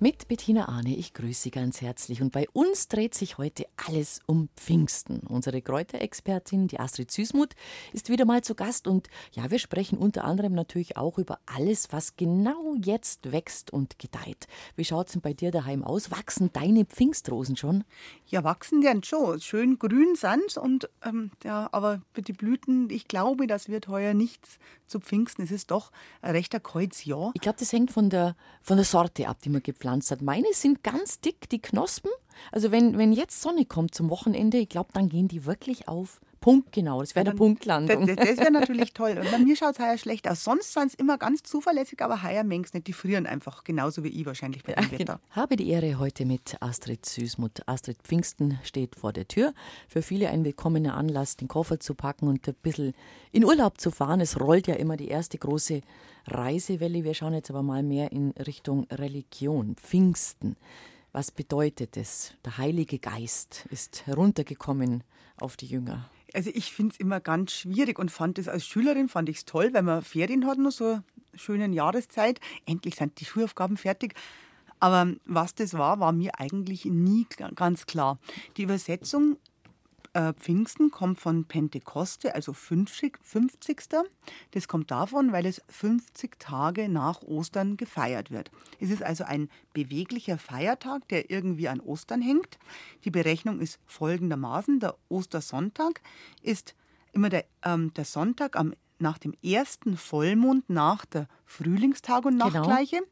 Mit Bettina Arne, ich grüße Sie ganz herzlich. Und bei uns dreht sich heute alles um Pfingsten. Unsere Kräuterexpertin, die Astrid Süßmuth, ist wieder mal zu Gast. Und ja, wir sprechen unter anderem natürlich auch über alles, was genau jetzt wächst und gedeiht. Wie schaut es denn bei dir daheim aus? Wachsen deine Pfingstrosen schon? Ja, wachsen die schon. Schön grün sind und ähm, ja, aber die Blüten, ich glaube, das wird heuer nichts zu Pfingsten. Es ist doch ein rechter Kreuzjahr. Ich glaube, das hängt von der, von der Sorte ab, die man gepflanzt gepflanzt hat. Meine sind ganz dick, die Knospen. Also wenn, wenn jetzt Sonne kommt zum Wochenende, ich glaube, dann gehen die wirklich auf. Punkt genau, das wäre der Punktlandung. Das, das wäre natürlich toll. Und bei mir schaut es heuer schlecht aus. Sonst sind es immer ganz zuverlässig, aber heuer mengs nicht. Die frieren einfach, genauso wie ich wahrscheinlich bei dem Wetter. Ich habe die Ehre heute mit Astrid Süßmuth. Astrid Pfingsten steht vor der Tür. Für viele ein willkommener Anlass, den Koffer zu packen und ein bisschen in Urlaub zu fahren. Es rollt ja immer die erste große Reisewelle. Wir schauen jetzt aber mal mehr in Richtung Religion. Pfingsten. Was bedeutet es? Der Heilige Geist ist heruntergekommen auf die Jünger. Also ich finde es immer ganz schwierig und fand es als Schülerin fand ich es toll, weil wir Ferien hatten, noch so eine schöne Jahreszeit. Endlich sind die Schulaufgaben fertig. Aber was das war, war mir eigentlich nie ganz klar. Die Übersetzung äh, Pfingsten kommt von Pentekoste, also 50, 50. Das kommt davon, weil es 50 Tage nach Ostern gefeiert wird. Es ist also ein beweglicher Feiertag, der irgendwie an Ostern hängt. Die Berechnung ist folgendermaßen. Der Ostersonntag ist immer der, ähm, der Sonntag am nach dem ersten Vollmond nach der Frühlingstag- und genau. Nachtgleiche. Genau.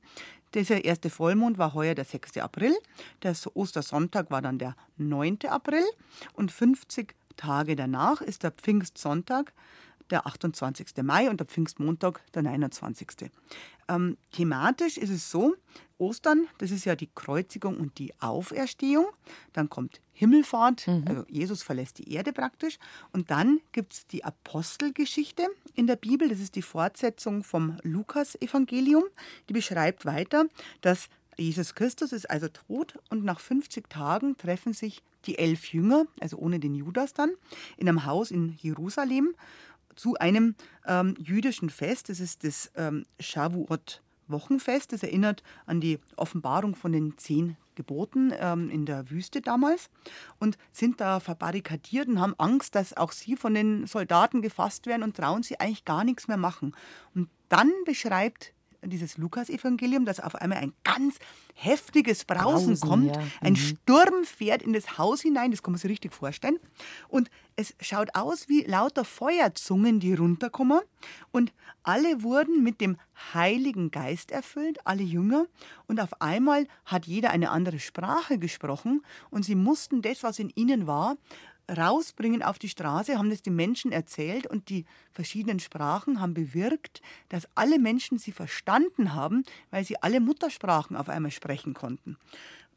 Dieser erste Vollmond war heuer der 6. April. Der Ostersonntag war dann der 9. April. Und 50 Tage danach ist der Pfingstsonntag, der 28. Mai und der Pfingstmontag, der 29. Ähm, thematisch ist es so, Ostern, das ist ja die Kreuzigung und die Auferstehung. Dann kommt Himmelfahrt, mhm. also Jesus verlässt die Erde praktisch. Und dann gibt es die Apostelgeschichte in der Bibel. Das ist die Fortsetzung vom Lukas-Evangelium. Die beschreibt weiter, dass Jesus Christus ist also tot und nach 50 Tagen treffen sich die elf Jünger, also ohne den Judas dann, in einem Haus in Jerusalem zu einem ähm, jüdischen Fest. Das ist das ähm, Shavuot Wochenfest. Das erinnert an die Offenbarung von den zehn Geboten ähm, in der Wüste damals und sind da verbarrikadiert und haben Angst, dass auch sie von den Soldaten gefasst werden und trauen sie eigentlich gar nichts mehr machen. Und dann beschreibt dieses Lukas-Evangelium, dass auf einmal ein ganz heftiges Brausen, Brausen kommt. Ja. Ein mhm. Sturm fährt in das Haus hinein, das kann man sich richtig vorstellen. Und es schaut aus wie lauter Feuerzungen, die runterkommen. Und alle wurden mit dem Heiligen Geist erfüllt, alle Jünger. Und auf einmal hat jeder eine andere Sprache gesprochen. Und sie mussten das, was in ihnen war, rausbringen auf die Straße, haben das den Menschen erzählt und die verschiedenen Sprachen haben bewirkt, dass alle Menschen sie verstanden haben, weil sie alle Muttersprachen auf einmal sprechen konnten.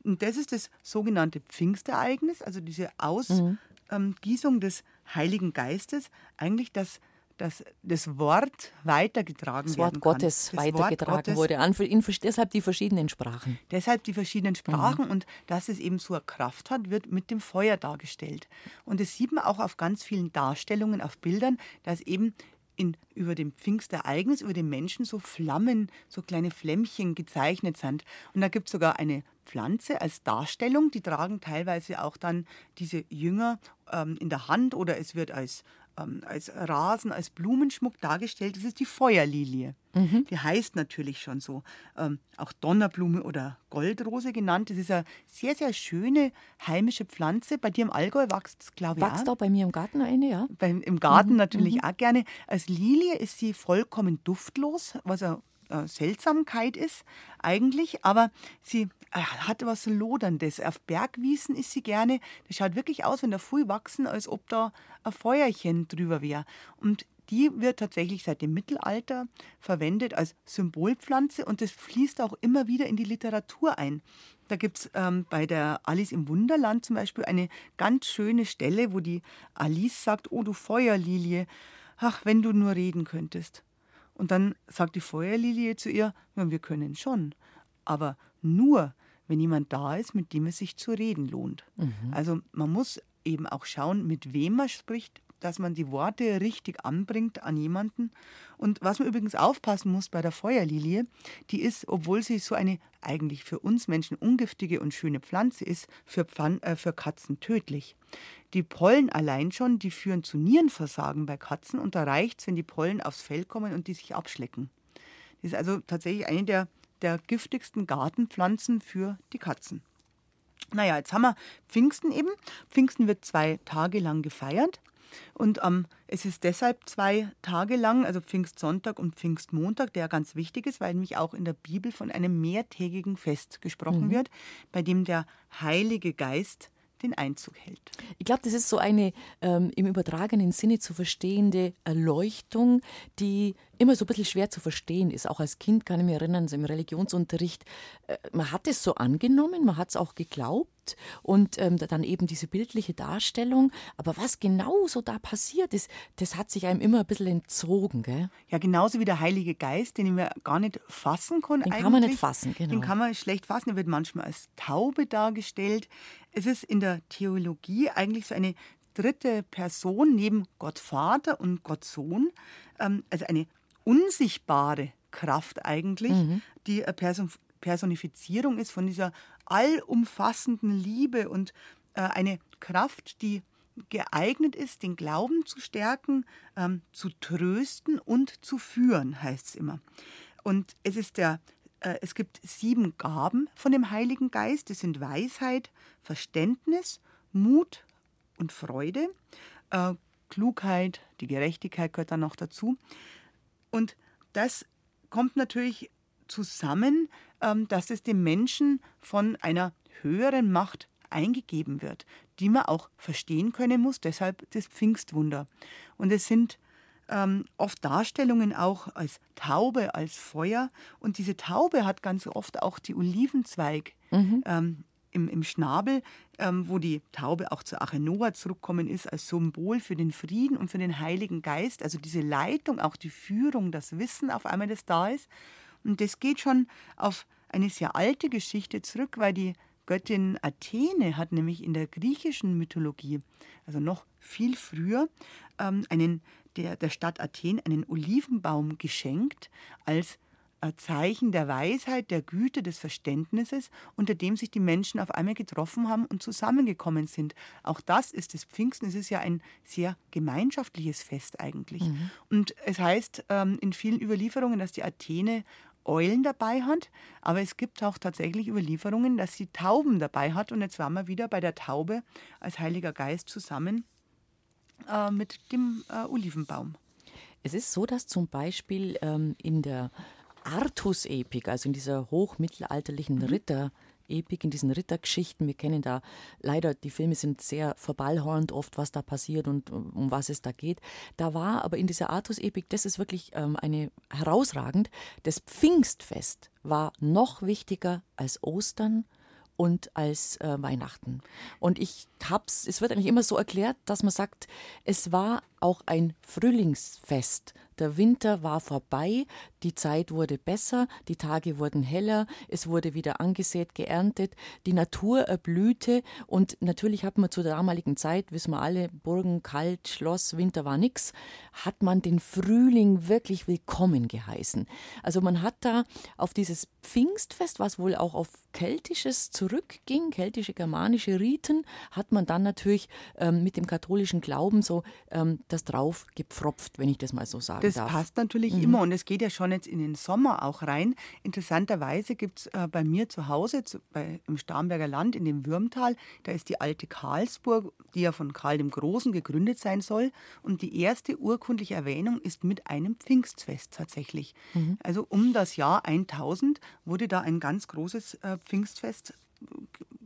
Und das ist das sogenannte Pfingstereignis, also diese Ausgießung mhm. des Heiligen Geistes, eigentlich das dass das Wort weitergetragen das Wort. Gottes das weitergetragen Wort Gottes, wurde. An, in, deshalb die verschiedenen Sprachen. Deshalb die verschiedenen Sprachen mhm. und dass es eben so eine Kraft hat, wird mit dem Feuer dargestellt. Und das sieht man auch auf ganz vielen Darstellungen, auf Bildern, dass eben in, über dem Pfingstereignis, über den Menschen so Flammen, so kleine Flämmchen gezeichnet sind. Und da gibt es sogar eine Pflanze als Darstellung, die tragen teilweise auch dann diese Jünger ähm, in der Hand oder es wird als ähm, als Rasen, als Blumenschmuck dargestellt. Das ist die Feuerlilie. Mhm. Die heißt natürlich schon so. Ähm, auch Donnerblume oder Goldrose genannt. Das ist eine sehr, sehr schöne heimische Pflanze. Bei dir im Allgäu wächst es, glaube ich, Wächst auch bei mir im Garten eine, ja. Beim, Im Garten mhm. natürlich mhm. auch gerne. Als Lilie ist sie vollkommen duftlos, was eine äh, Seltsamkeit ist eigentlich, aber sie äh, hat was Loderndes. Auf Bergwiesen ist sie gerne. Das schaut wirklich aus, wenn da früh wachsen, als ob da ein Feuerchen drüber wäre. Und die wird tatsächlich seit dem Mittelalter verwendet als Symbolpflanze und das fließt auch immer wieder in die Literatur ein. Da gibt es ähm, bei der Alice im Wunderland zum Beispiel eine ganz schöne Stelle, wo die Alice sagt, oh du Feuerlilie, ach, wenn du nur reden könntest. Und dann sagt die Feuerlilie zu ihr, ja, wir können schon, aber nur, wenn jemand da ist, mit dem es sich zu reden lohnt. Mhm. Also man muss eben auch schauen, mit wem man spricht, dass man die Worte richtig anbringt an jemanden. Und was man übrigens aufpassen muss bei der Feuerlilie, die ist, obwohl sie so eine eigentlich für uns Menschen ungiftige und schöne Pflanze ist, für, Pfan äh, für Katzen tödlich. Die Pollen allein schon, die führen zu Nierenversagen bei Katzen und da reicht es, wenn die Pollen aufs Fell kommen und die sich abschlecken. Das ist also tatsächlich eine der, der giftigsten Gartenpflanzen für die Katzen. Naja, jetzt haben wir Pfingsten eben. Pfingsten wird zwei Tage lang gefeiert. Und ähm, es ist deshalb zwei Tage lang, also Pfingstsonntag und Pfingstmontag, der ganz wichtig ist, weil nämlich auch in der Bibel von einem mehrtägigen Fest gesprochen mhm. wird, bei dem der Heilige Geist den Einzug hält. Ich glaube, das ist so eine ähm, im übertragenen Sinne zu verstehende Erleuchtung, die immer so ein bisschen schwer zu verstehen ist. Auch als Kind kann ich mich erinnern, so im Religionsunterricht, äh, man hat es so angenommen, man hat es auch geglaubt und ähm, dann eben diese bildliche Darstellung. Aber was genau so da passiert ist, das hat sich einem immer ein bisschen entzogen. Gell? Ja, genauso wie der Heilige Geist, den wir gar nicht fassen können. Den eigentlich. kann man nicht fassen, genau. Den kann man schlecht fassen. Er wird manchmal als Taube dargestellt. Es ist in der Theologie eigentlich so eine dritte Person neben Gott Vater und Gott Sohn, ähm, also eine unsichtbare Kraft eigentlich, mhm. die Person, Personifizierung ist von dieser allumfassenden Liebe und äh, eine Kraft, die geeignet ist, den Glauben zu stärken, ähm, zu trösten und zu führen, heißt es immer. Und es ist der äh, es gibt sieben Gaben von dem Heiligen Geist. Das sind Weisheit, Verständnis, Mut und Freude, äh, Klugheit, die Gerechtigkeit gehört dann noch dazu. Und das kommt natürlich zusammen, ähm, dass es dem Menschen von einer höheren Macht eingegeben wird, die man auch verstehen können muss, deshalb das Pfingstwunder. Und es sind ähm, oft Darstellungen auch als Taube, als Feuer. Und diese Taube hat ganz oft auch die Olivenzweig mhm. ähm, im, im Schnabel, ähm, wo die Taube auch zu Achenoa zurückkommen ist, als Symbol für den Frieden und für den Heiligen Geist. Also diese Leitung, auch die Führung, das Wissen auf einmal, das da ist. Und das geht schon auf eine sehr alte Geschichte zurück, weil die Göttin Athene hat nämlich in der griechischen Mythologie, also noch viel früher, ähm, einen, der, der Stadt Athen einen Olivenbaum geschenkt als Zeichen der Weisheit, der Güte, des Verständnisses, unter dem sich die Menschen auf einmal getroffen haben und zusammengekommen sind. Auch das ist das Pfingsten. Es ist ja ein sehr gemeinschaftliches Fest eigentlich. Mhm. Und es heißt ähm, in vielen Überlieferungen, dass die Athene Eulen dabei hat, aber es gibt auch tatsächlich Überlieferungen, dass sie Tauben dabei hat. Und jetzt waren wir wieder bei der Taube als Heiliger Geist zusammen äh, mit dem äh, Olivenbaum. Es ist so, dass zum Beispiel ähm, in der Artus-Epik, also in dieser hochmittelalterlichen mhm. Ritter- Epik, in diesen Rittergeschichten. Wir kennen da leider, die Filme sind sehr verballhornt oft, was da passiert und um, um was es da geht. Da war aber in dieser Artus-Epik, das ist wirklich ähm, eine herausragend, das Pfingstfest war noch wichtiger als Ostern und als äh, Weihnachten. Und ich hab's, es wird eigentlich immer so erklärt, dass man sagt, es war auch ein Frühlingsfest. Der Winter war vorbei, die Zeit wurde besser, die Tage wurden heller, es wurde wieder angesät, geerntet, die Natur erblühte und natürlich hat man zu der damaligen Zeit, wissen wir alle, Burgen kalt, Schloss, Winter war nix, hat man den Frühling wirklich willkommen geheißen. Also man hat da auf dieses Pfingstfest, was wohl auch auf keltisches zurückging, keltische germanische Riten, hat man dann natürlich ähm, mit dem katholischen Glauben so ähm, das drauf gepfropft, wenn ich das mal so sagen das darf. Passt natürlich mhm. immer und es geht ja schon jetzt in den Sommer auch rein. Interessanterweise gibt es äh, bei mir zu Hause zu, bei, im Starnberger Land in dem Würmtal, da ist die alte Karlsburg, die ja von Karl dem Großen gegründet sein soll. Und die erste urkundliche Erwähnung ist mit einem Pfingstfest tatsächlich. Mhm. Also um das Jahr 1000 wurde da ein ganz großes äh, Pfingstfest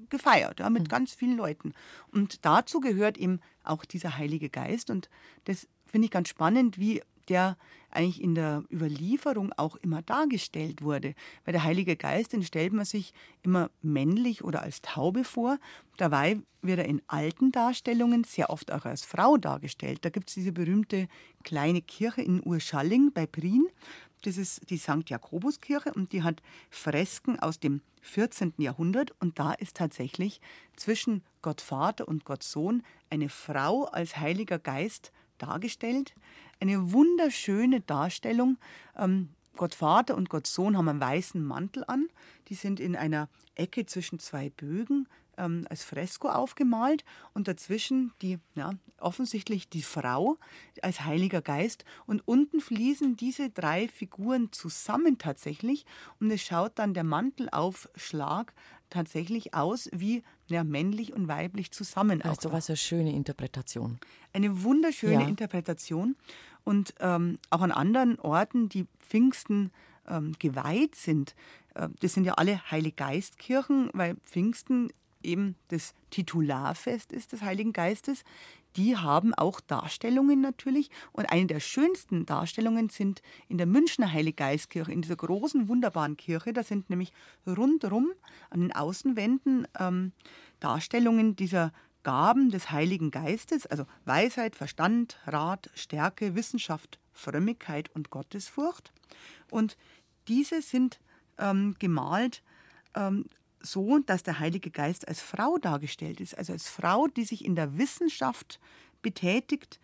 gefeiert, ja, mit mhm. ganz vielen Leuten. Und dazu gehört eben auch dieser Heilige Geist. Und das finde ich ganz spannend, wie der eigentlich in der Überlieferung auch immer dargestellt wurde. Weil der Heilige Geist, den stellt man sich immer männlich oder als Taube vor. Dabei wird er in alten Darstellungen sehr oft auch als Frau dargestellt. Da gibt es diese berühmte kleine Kirche in Urschalling bei Prien. Das ist die St. Jakobuskirche und die hat Fresken aus dem 14. Jahrhundert und da ist tatsächlich zwischen Gott Vater und Gott Sohn eine Frau als Heiliger Geist dargestellt. Eine wunderschöne Darstellung. Ähm, Gott Vater und Gott Sohn haben einen weißen Mantel an. Die sind in einer Ecke zwischen zwei Bögen ähm, als Fresko aufgemalt und dazwischen die, ja, offensichtlich die Frau als Heiliger Geist und unten fließen diese drei Figuren zusammen tatsächlich und es schaut dann der Mantelaufschlag tatsächlich aus wie ja, männlich und weiblich zusammen. Also was eine schöne Interpretation. Eine wunderschöne ja. Interpretation und ähm, auch an anderen Orten, die Pfingsten ähm, geweiht sind. Äh, das sind ja alle Heiliggeistkirchen, weil Pfingsten eben das Titularfest ist des Heiligen Geistes, die haben auch Darstellungen natürlich. Und eine der schönsten Darstellungen sind in der Münchner Heiliggeistkirche, in dieser großen, wunderbaren Kirche. Da sind nämlich rundherum an den Außenwänden ähm, Darstellungen dieser Gaben des Heiligen Geistes, also Weisheit, Verstand, Rat, Stärke, Wissenschaft, Frömmigkeit und Gottesfurcht. Und diese sind ähm, gemalt ähm, so, dass der Heilige Geist als Frau dargestellt ist, also als Frau, die sich in der Wissenschaft betätigt.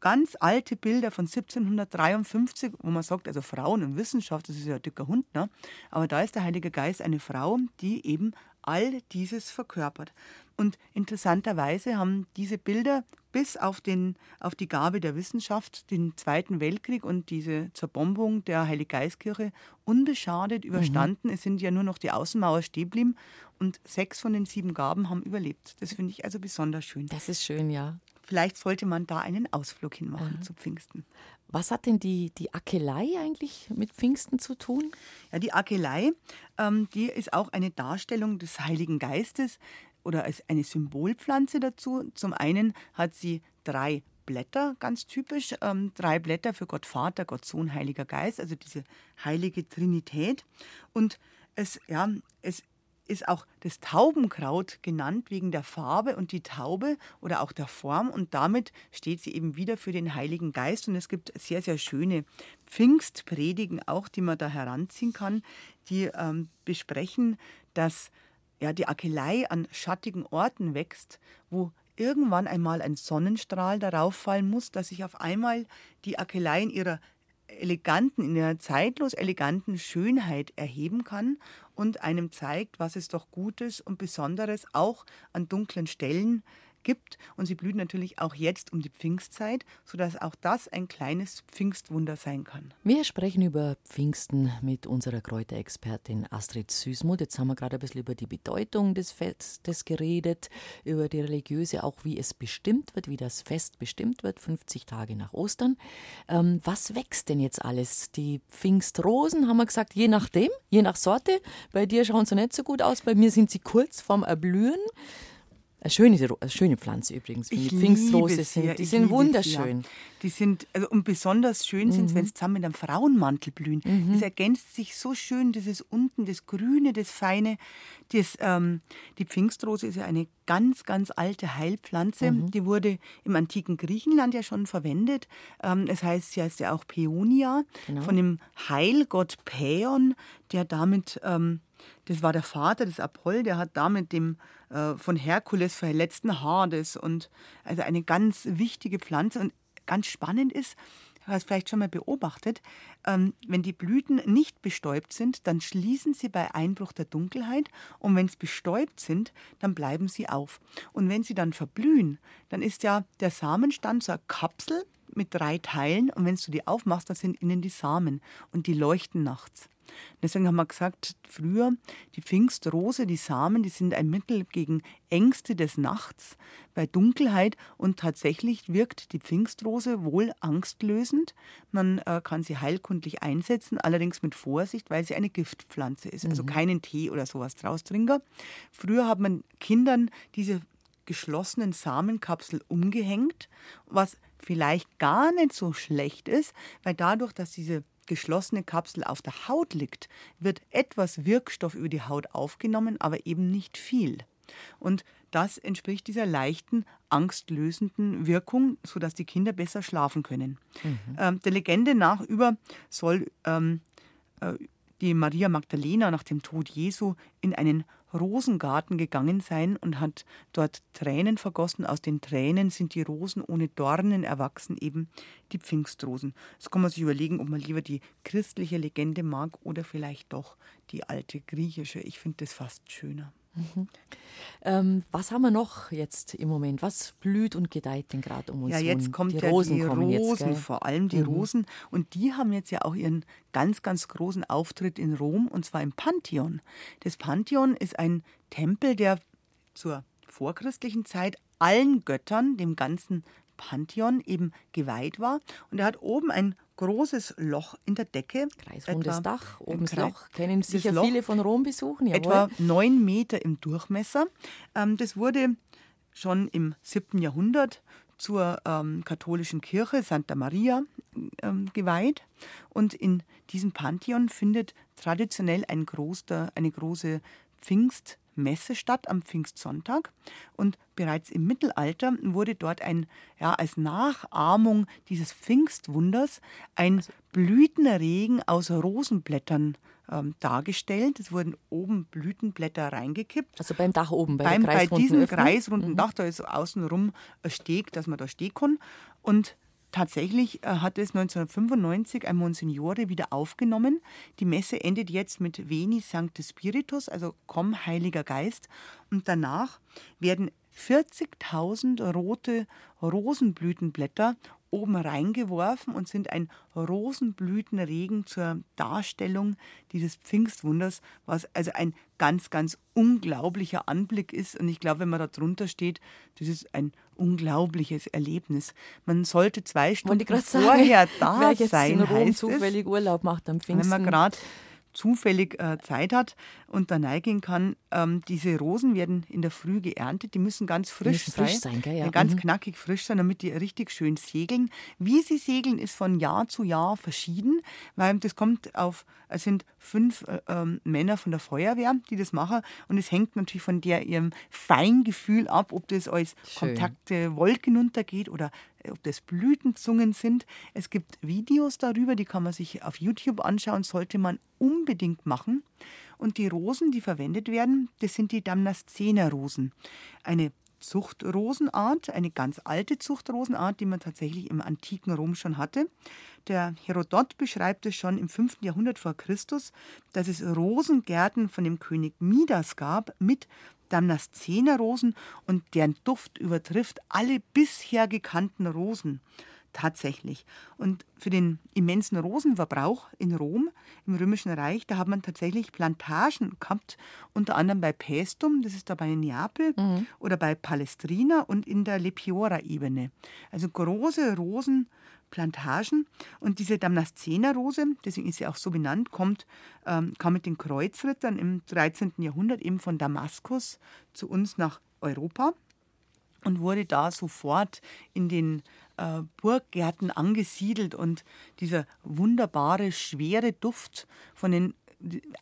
Ganz alte Bilder von 1753, wo man sagt, also Frauen und Wissenschaft, das ist ja ein dicker Hund, ne? aber da ist der Heilige Geist eine Frau, die eben all dieses verkörpert. Und interessanterweise haben diese Bilder bis auf, den, auf die Gabe der Wissenschaft den Zweiten Weltkrieg und diese Zerbombung der Heiliggeistkirche unbeschadet überstanden. Mhm. Es sind ja nur noch die Außenmauer stehen geblieben und sechs von den sieben Gaben haben überlebt. Das finde ich also besonders schön. Das ist schön, ja. Vielleicht sollte man da einen Ausflug hinmachen mhm. zu Pfingsten. Was hat denn die, die Akelei eigentlich mit Pfingsten zu tun? Ja, die Akelei, ähm, die ist auch eine Darstellung des Heiligen Geistes oder als eine Symbolpflanze dazu. Zum einen hat sie drei Blätter, ganz typisch, ähm, drei Blätter für Gott Vater, Gott Sohn, Heiliger Geist, also diese heilige Trinität. Und es, ja, es ist auch das Taubenkraut genannt wegen der Farbe und die Taube oder auch der Form und damit steht sie eben wieder für den Heiligen Geist und es gibt sehr, sehr schöne Pfingstpredigen auch, die man da heranziehen kann, die ähm, besprechen, dass ja, die Akelei an schattigen Orten wächst, wo irgendwann einmal ein Sonnenstrahl darauf fallen muss, dass sich auf einmal die Akelei in ihrer eleganten, in ihrer zeitlos eleganten Schönheit erheben kann und einem zeigt, was es doch Gutes und Besonderes auch an dunklen Stellen gibt. Und sie blühen natürlich auch jetzt um die Pfingstzeit, sodass auch das ein kleines Pfingstwunder sein kann. Wir sprechen über Pfingsten mit unserer Kräuterexpertin Astrid Süßmuth. Jetzt haben wir gerade ein bisschen über die Bedeutung des Festes geredet, über die religiöse, auch wie es bestimmt wird, wie das Fest bestimmt wird, 50 Tage nach Ostern. Ähm, was wächst denn jetzt alles? Die Pfingstrosen, haben wir gesagt, je nachdem, je nach Sorte. Bei dir schauen sie nicht so gut aus, bei mir sind sie kurz vorm Erblühen. Eine schöne, eine schöne Pflanze übrigens. Ich die Pfingstrose sind, die sind wunderschön. Die sind, also, und besonders schön mhm. sind es, wenn sie zusammen mit einem Frauenmantel blühen. Mhm. Das ergänzt sich so schön, dieses unten, das Grüne, das Feine. Das, ähm, die Pfingstrose ist ja eine ganz, ganz alte Heilpflanze. Mhm. Die wurde im antiken Griechenland ja schon verwendet. Ähm, es heißt, sie heißt ja auch Peonia, genau. von dem Heilgott Päon, der damit... Ähm, das war der Vater des Apoll, der hat damit dem äh, von Herkules verletzten Hades und also eine ganz wichtige Pflanze und ganz spannend ist, du hast vielleicht schon mal beobachtet, ähm, wenn die Blüten nicht bestäubt sind, dann schließen sie bei Einbruch der Dunkelheit und wenn sie bestäubt sind, dann bleiben sie auf. Und wenn sie dann verblühen, dann ist ja der Samenstand so eine Kapsel mit drei Teilen und wenn du die aufmachst, dann sind innen die Samen und die leuchten nachts. Deswegen haben wir gesagt, früher, die Pfingstrose, die Samen, die sind ein Mittel gegen Ängste des Nachts, bei Dunkelheit und tatsächlich wirkt die Pfingstrose wohl angstlösend. Man äh, kann sie heilkundlich einsetzen, allerdings mit Vorsicht, weil sie eine Giftpflanze ist, also mhm. keinen Tee oder sowas draus trinken. Früher hat man Kindern diese geschlossenen Samenkapsel umgehängt, was vielleicht gar nicht so schlecht ist, weil dadurch, dass diese geschlossene Kapsel auf der Haut liegt, wird etwas Wirkstoff über die Haut aufgenommen, aber eben nicht viel. Und das entspricht dieser leichten, angstlösenden Wirkung, sodass die Kinder besser schlafen können. Mhm. Ähm, der Legende nach über soll ähm, äh, die Maria Magdalena nach dem Tod Jesu in einen Rosengarten gegangen sein und hat dort Tränen vergossen. Aus den Tränen sind die Rosen ohne Dornen erwachsen, eben die Pfingstrosen. Jetzt kann man sich überlegen, ob man lieber die christliche Legende mag oder vielleicht doch die alte griechische. Ich finde das fast schöner. Mhm. Ähm, was haben wir noch jetzt im Moment? Was blüht und gedeiht denn gerade um uns? Ja, jetzt kommt die ja Rosen die Rosen, jetzt, vor allem die mhm. Rosen. Und die haben jetzt ja auch ihren ganz, ganz großen Auftritt in Rom und zwar im Pantheon. Das Pantheon ist ein Tempel, der zur vorchristlichen Zeit allen Göttern, dem ganzen Pantheon eben geweiht war. Und er hat oben ein großes Loch in der Decke. Kreisrundes etwa, Dach, oben das Loch. Kennen sicher Loch, viele von Rom besuchen. Jawohl. Etwa neun Meter im Durchmesser. Ähm, das wurde schon im 7. Jahrhundert zur ähm, katholischen Kirche Santa Maria ähm, geweiht. Und in diesem Pantheon findet traditionell ein großer, eine große Pfingst- Messe statt am Pfingstsonntag. Und bereits im Mittelalter wurde dort ein, ja, als Nachahmung dieses Pfingstwunders ein also Blütenregen aus Rosenblättern ähm, dargestellt. Es wurden oben Blütenblätter reingekippt. Also beim Dach oben, bei, beim, bei diesem Öffnung. kreisrunden mhm. Dach, da ist außenrum ein Steg, dass man da stehen kann. Und Tatsächlich äh, hat es 1995 ein Monsignore wieder aufgenommen. Die Messe endet jetzt mit Veni Sancte Spiritus, also Komm, Heiliger Geist. Und danach werden 40.000 rote Rosenblütenblätter oben reingeworfen und sind ein Rosenblütenregen zur Darstellung dieses Pfingstwunders, was also ein ganz, ganz unglaublicher Anblick ist. Und ich glaube, wenn man da drunter steht, das ist ein unglaubliches Erlebnis. Man sollte zwei Stunden vorher sagen, da wer jetzt sein. In Rom zufällig Urlaub macht am Pfingsten. Wenn man gerade zufällig äh, Zeit hat und da neigehen kann. Ähm, diese Rosen werden in der Früh geerntet, die müssen ganz frisch müssen sein, frisch sein gell, ja. ganz mhm. knackig frisch sein, damit die richtig schön segeln. Wie sie segeln, ist von Jahr zu Jahr verschieden, weil das kommt auf, es sind fünf äh, ähm, Männer von der Feuerwehr, die das machen und es hängt natürlich von der ihrem Feingefühl ab, ob das als schön. kontakte Wolken untergeht oder ob das Blütenzungen sind. Es gibt Videos darüber, die kann man sich auf YouTube anschauen, sollte man unbedingt machen. Und die Rosen, die verwendet werden, das sind die Damnascener-Rosen. Eine Zuchtrosenart, eine ganz alte Zuchtrosenart, die man tatsächlich im antiken Rom schon hatte. Der Herodot beschreibt es schon im 5. Jahrhundert vor Christus, dass es Rosengärten von dem König Midas gab mit Damnascener-Rosen und deren Duft übertrifft alle bisher gekannten Rosen. Tatsächlich. Und für den immensen Rosenverbrauch in Rom, im Römischen Reich, da hat man tatsächlich Plantagen gehabt, unter anderem bei Paestum, das ist da bei Neapel, mhm. oder bei Palestrina und in der Lepiora-Ebene. Also große Rosen. Plantagen. Und diese Damnascener-Rose, deswegen ist sie auch so benannt, kommt, ähm, kam mit den Kreuzrittern im 13. Jahrhundert eben von Damaskus zu uns nach Europa und wurde da sofort in den äh, Burggärten angesiedelt. Und dieser wunderbare, schwere Duft von den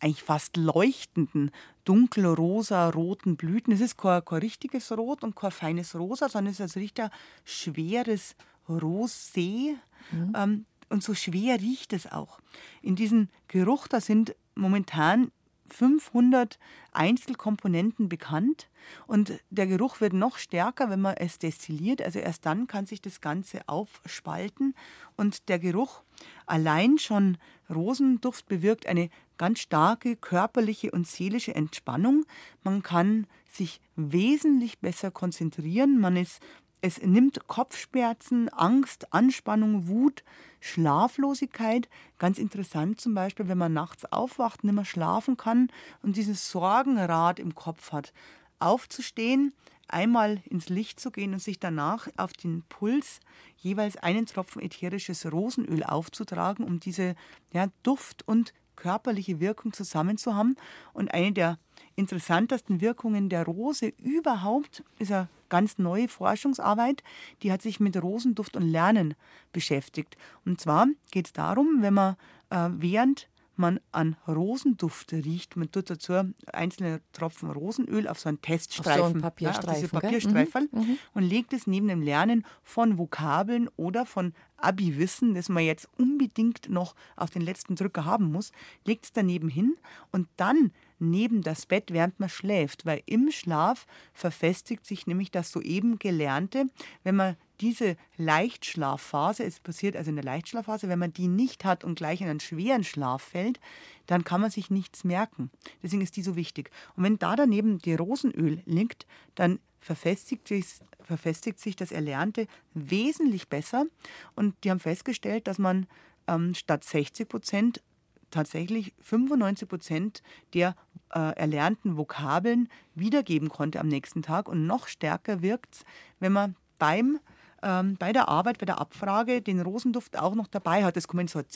eigentlich fast leuchtenden, dunkelrosa-roten Blüten. Es ist kein, kein richtiges Rot und kein feines Rosa, sondern es ist ein richtig schweres Rosé. Mhm. Ähm, und so schwer riecht es auch. In diesem Geruch, da sind momentan 500 Einzelkomponenten bekannt und der Geruch wird noch stärker, wenn man es destilliert. Also erst dann kann sich das Ganze aufspalten und der Geruch allein schon Rosenduft bewirkt eine ganz starke körperliche und seelische Entspannung. Man kann sich wesentlich besser konzentrieren, man ist es nimmt Kopfschmerzen, Angst, Anspannung, Wut, Schlaflosigkeit. Ganz interessant zum Beispiel, wenn man nachts aufwacht, nicht mehr schlafen kann und dieses Sorgenrad im Kopf hat. Aufzustehen, einmal ins Licht zu gehen und sich danach auf den Puls jeweils einen Tropfen ätherisches Rosenöl aufzutragen, um diese ja, Duft- und körperliche Wirkung zusammen zu haben. Und eine der interessantesten Wirkungen der Rose überhaupt ist eine ganz neue Forschungsarbeit, die hat sich mit Rosenduft und Lernen beschäftigt. Und zwar geht es darum, wenn man äh, während man an Rosenduft riecht. Man tut dazu einzelne Tropfen Rosenöl auf so einen Teststreifen, auf so einen Papierstreifen, ja, auf diese Papierstreifen mhm, mhm. und legt es neben dem Lernen von Vokabeln oder von Abi-Wissen, das man jetzt unbedingt noch auf den letzten Drücker haben muss, legt es daneben hin und dann neben das Bett, während man schläft, weil im Schlaf verfestigt sich nämlich das soeben Gelernte. Wenn man diese Leichtschlafphase, es passiert also in der Leichtschlafphase, wenn man die nicht hat und gleich in einen schweren Schlaf fällt, dann kann man sich nichts merken. Deswegen ist die so wichtig. Und wenn da daneben die Rosenöl liegt, dann verfestigt sich, verfestigt sich das Erlernte wesentlich besser. Und die haben festgestellt, dass man ähm, statt 60 Prozent tatsächlich 95 Prozent der äh, erlernten Vokabeln wiedergeben konnte am nächsten Tag. Und noch stärker wirkt es, wenn man beim ähm, bei der Arbeit, bei der Abfrage den Rosenduft auch noch dabei hat. Das kommt in so ein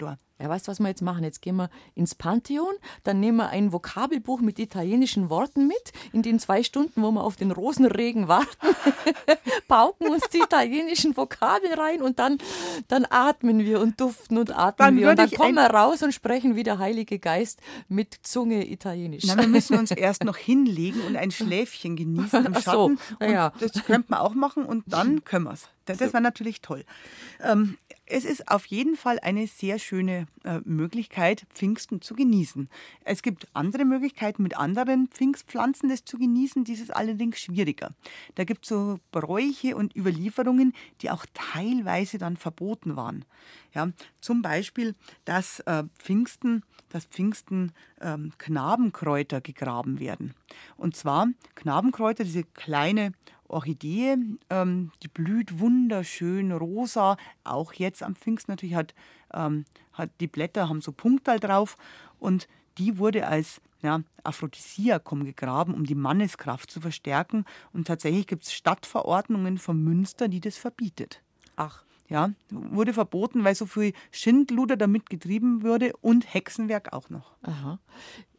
rein. Ja, weißt du, was wir jetzt machen? Jetzt gehen wir ins Pantheon, dann nehmen wir ein Vokabelbuch mit italienischen Worten mit. In den zwei Stunden, wo wir auf den Rosenregen warten, pauken uns die italienischen Vokabeln rein und dann, dann atmen wir und duften und atmen dann wir. Und dann kommen wir raus und sprechen wie der Heilige Geist mit Zunge italienisch. Na, wir müssen uns erst noch hinlegen und ein Schläfchen genießen im Schatten. So, ja. Das könnte man auch machen und dann können wir es. Das, das war natürlich toll. Ähm, es ist auf jeden Fall eine sehr schöne äh, Möglichkeit, Pfingsten zu genießen. Es gibt andere Möglichkeiten, mit anderen Pfingstpflanzen das zu genießen. Dies ist allerdings schwieriger. Da gibt es so Bräuche und Überlieferungen, die auch teilweise dann verboten waren. Ja, zum Beispiel, dass äh, Pfingsten, dass Pfingsten ähm, Knabenkräuter gegraben werden. Und zwar Knabenkräuter, diese kleine Orchidee, ähm, die blüht wunderschön rosa, auch jetzt am Pfingst natürlich hat, ähm, hat die Blätter haben so Punktal drauf und die wurde als ja, Aphrodisiakum gegraben, um die Manneskraft zu verstärken. Und tatsächlich gibt es Stadtverordnungen von Münster, die das verbietet. Ach. Ja, wurde verboten, weil so viel Schindluder damit getrieben würde und Hexenwerk auch noch. Aha.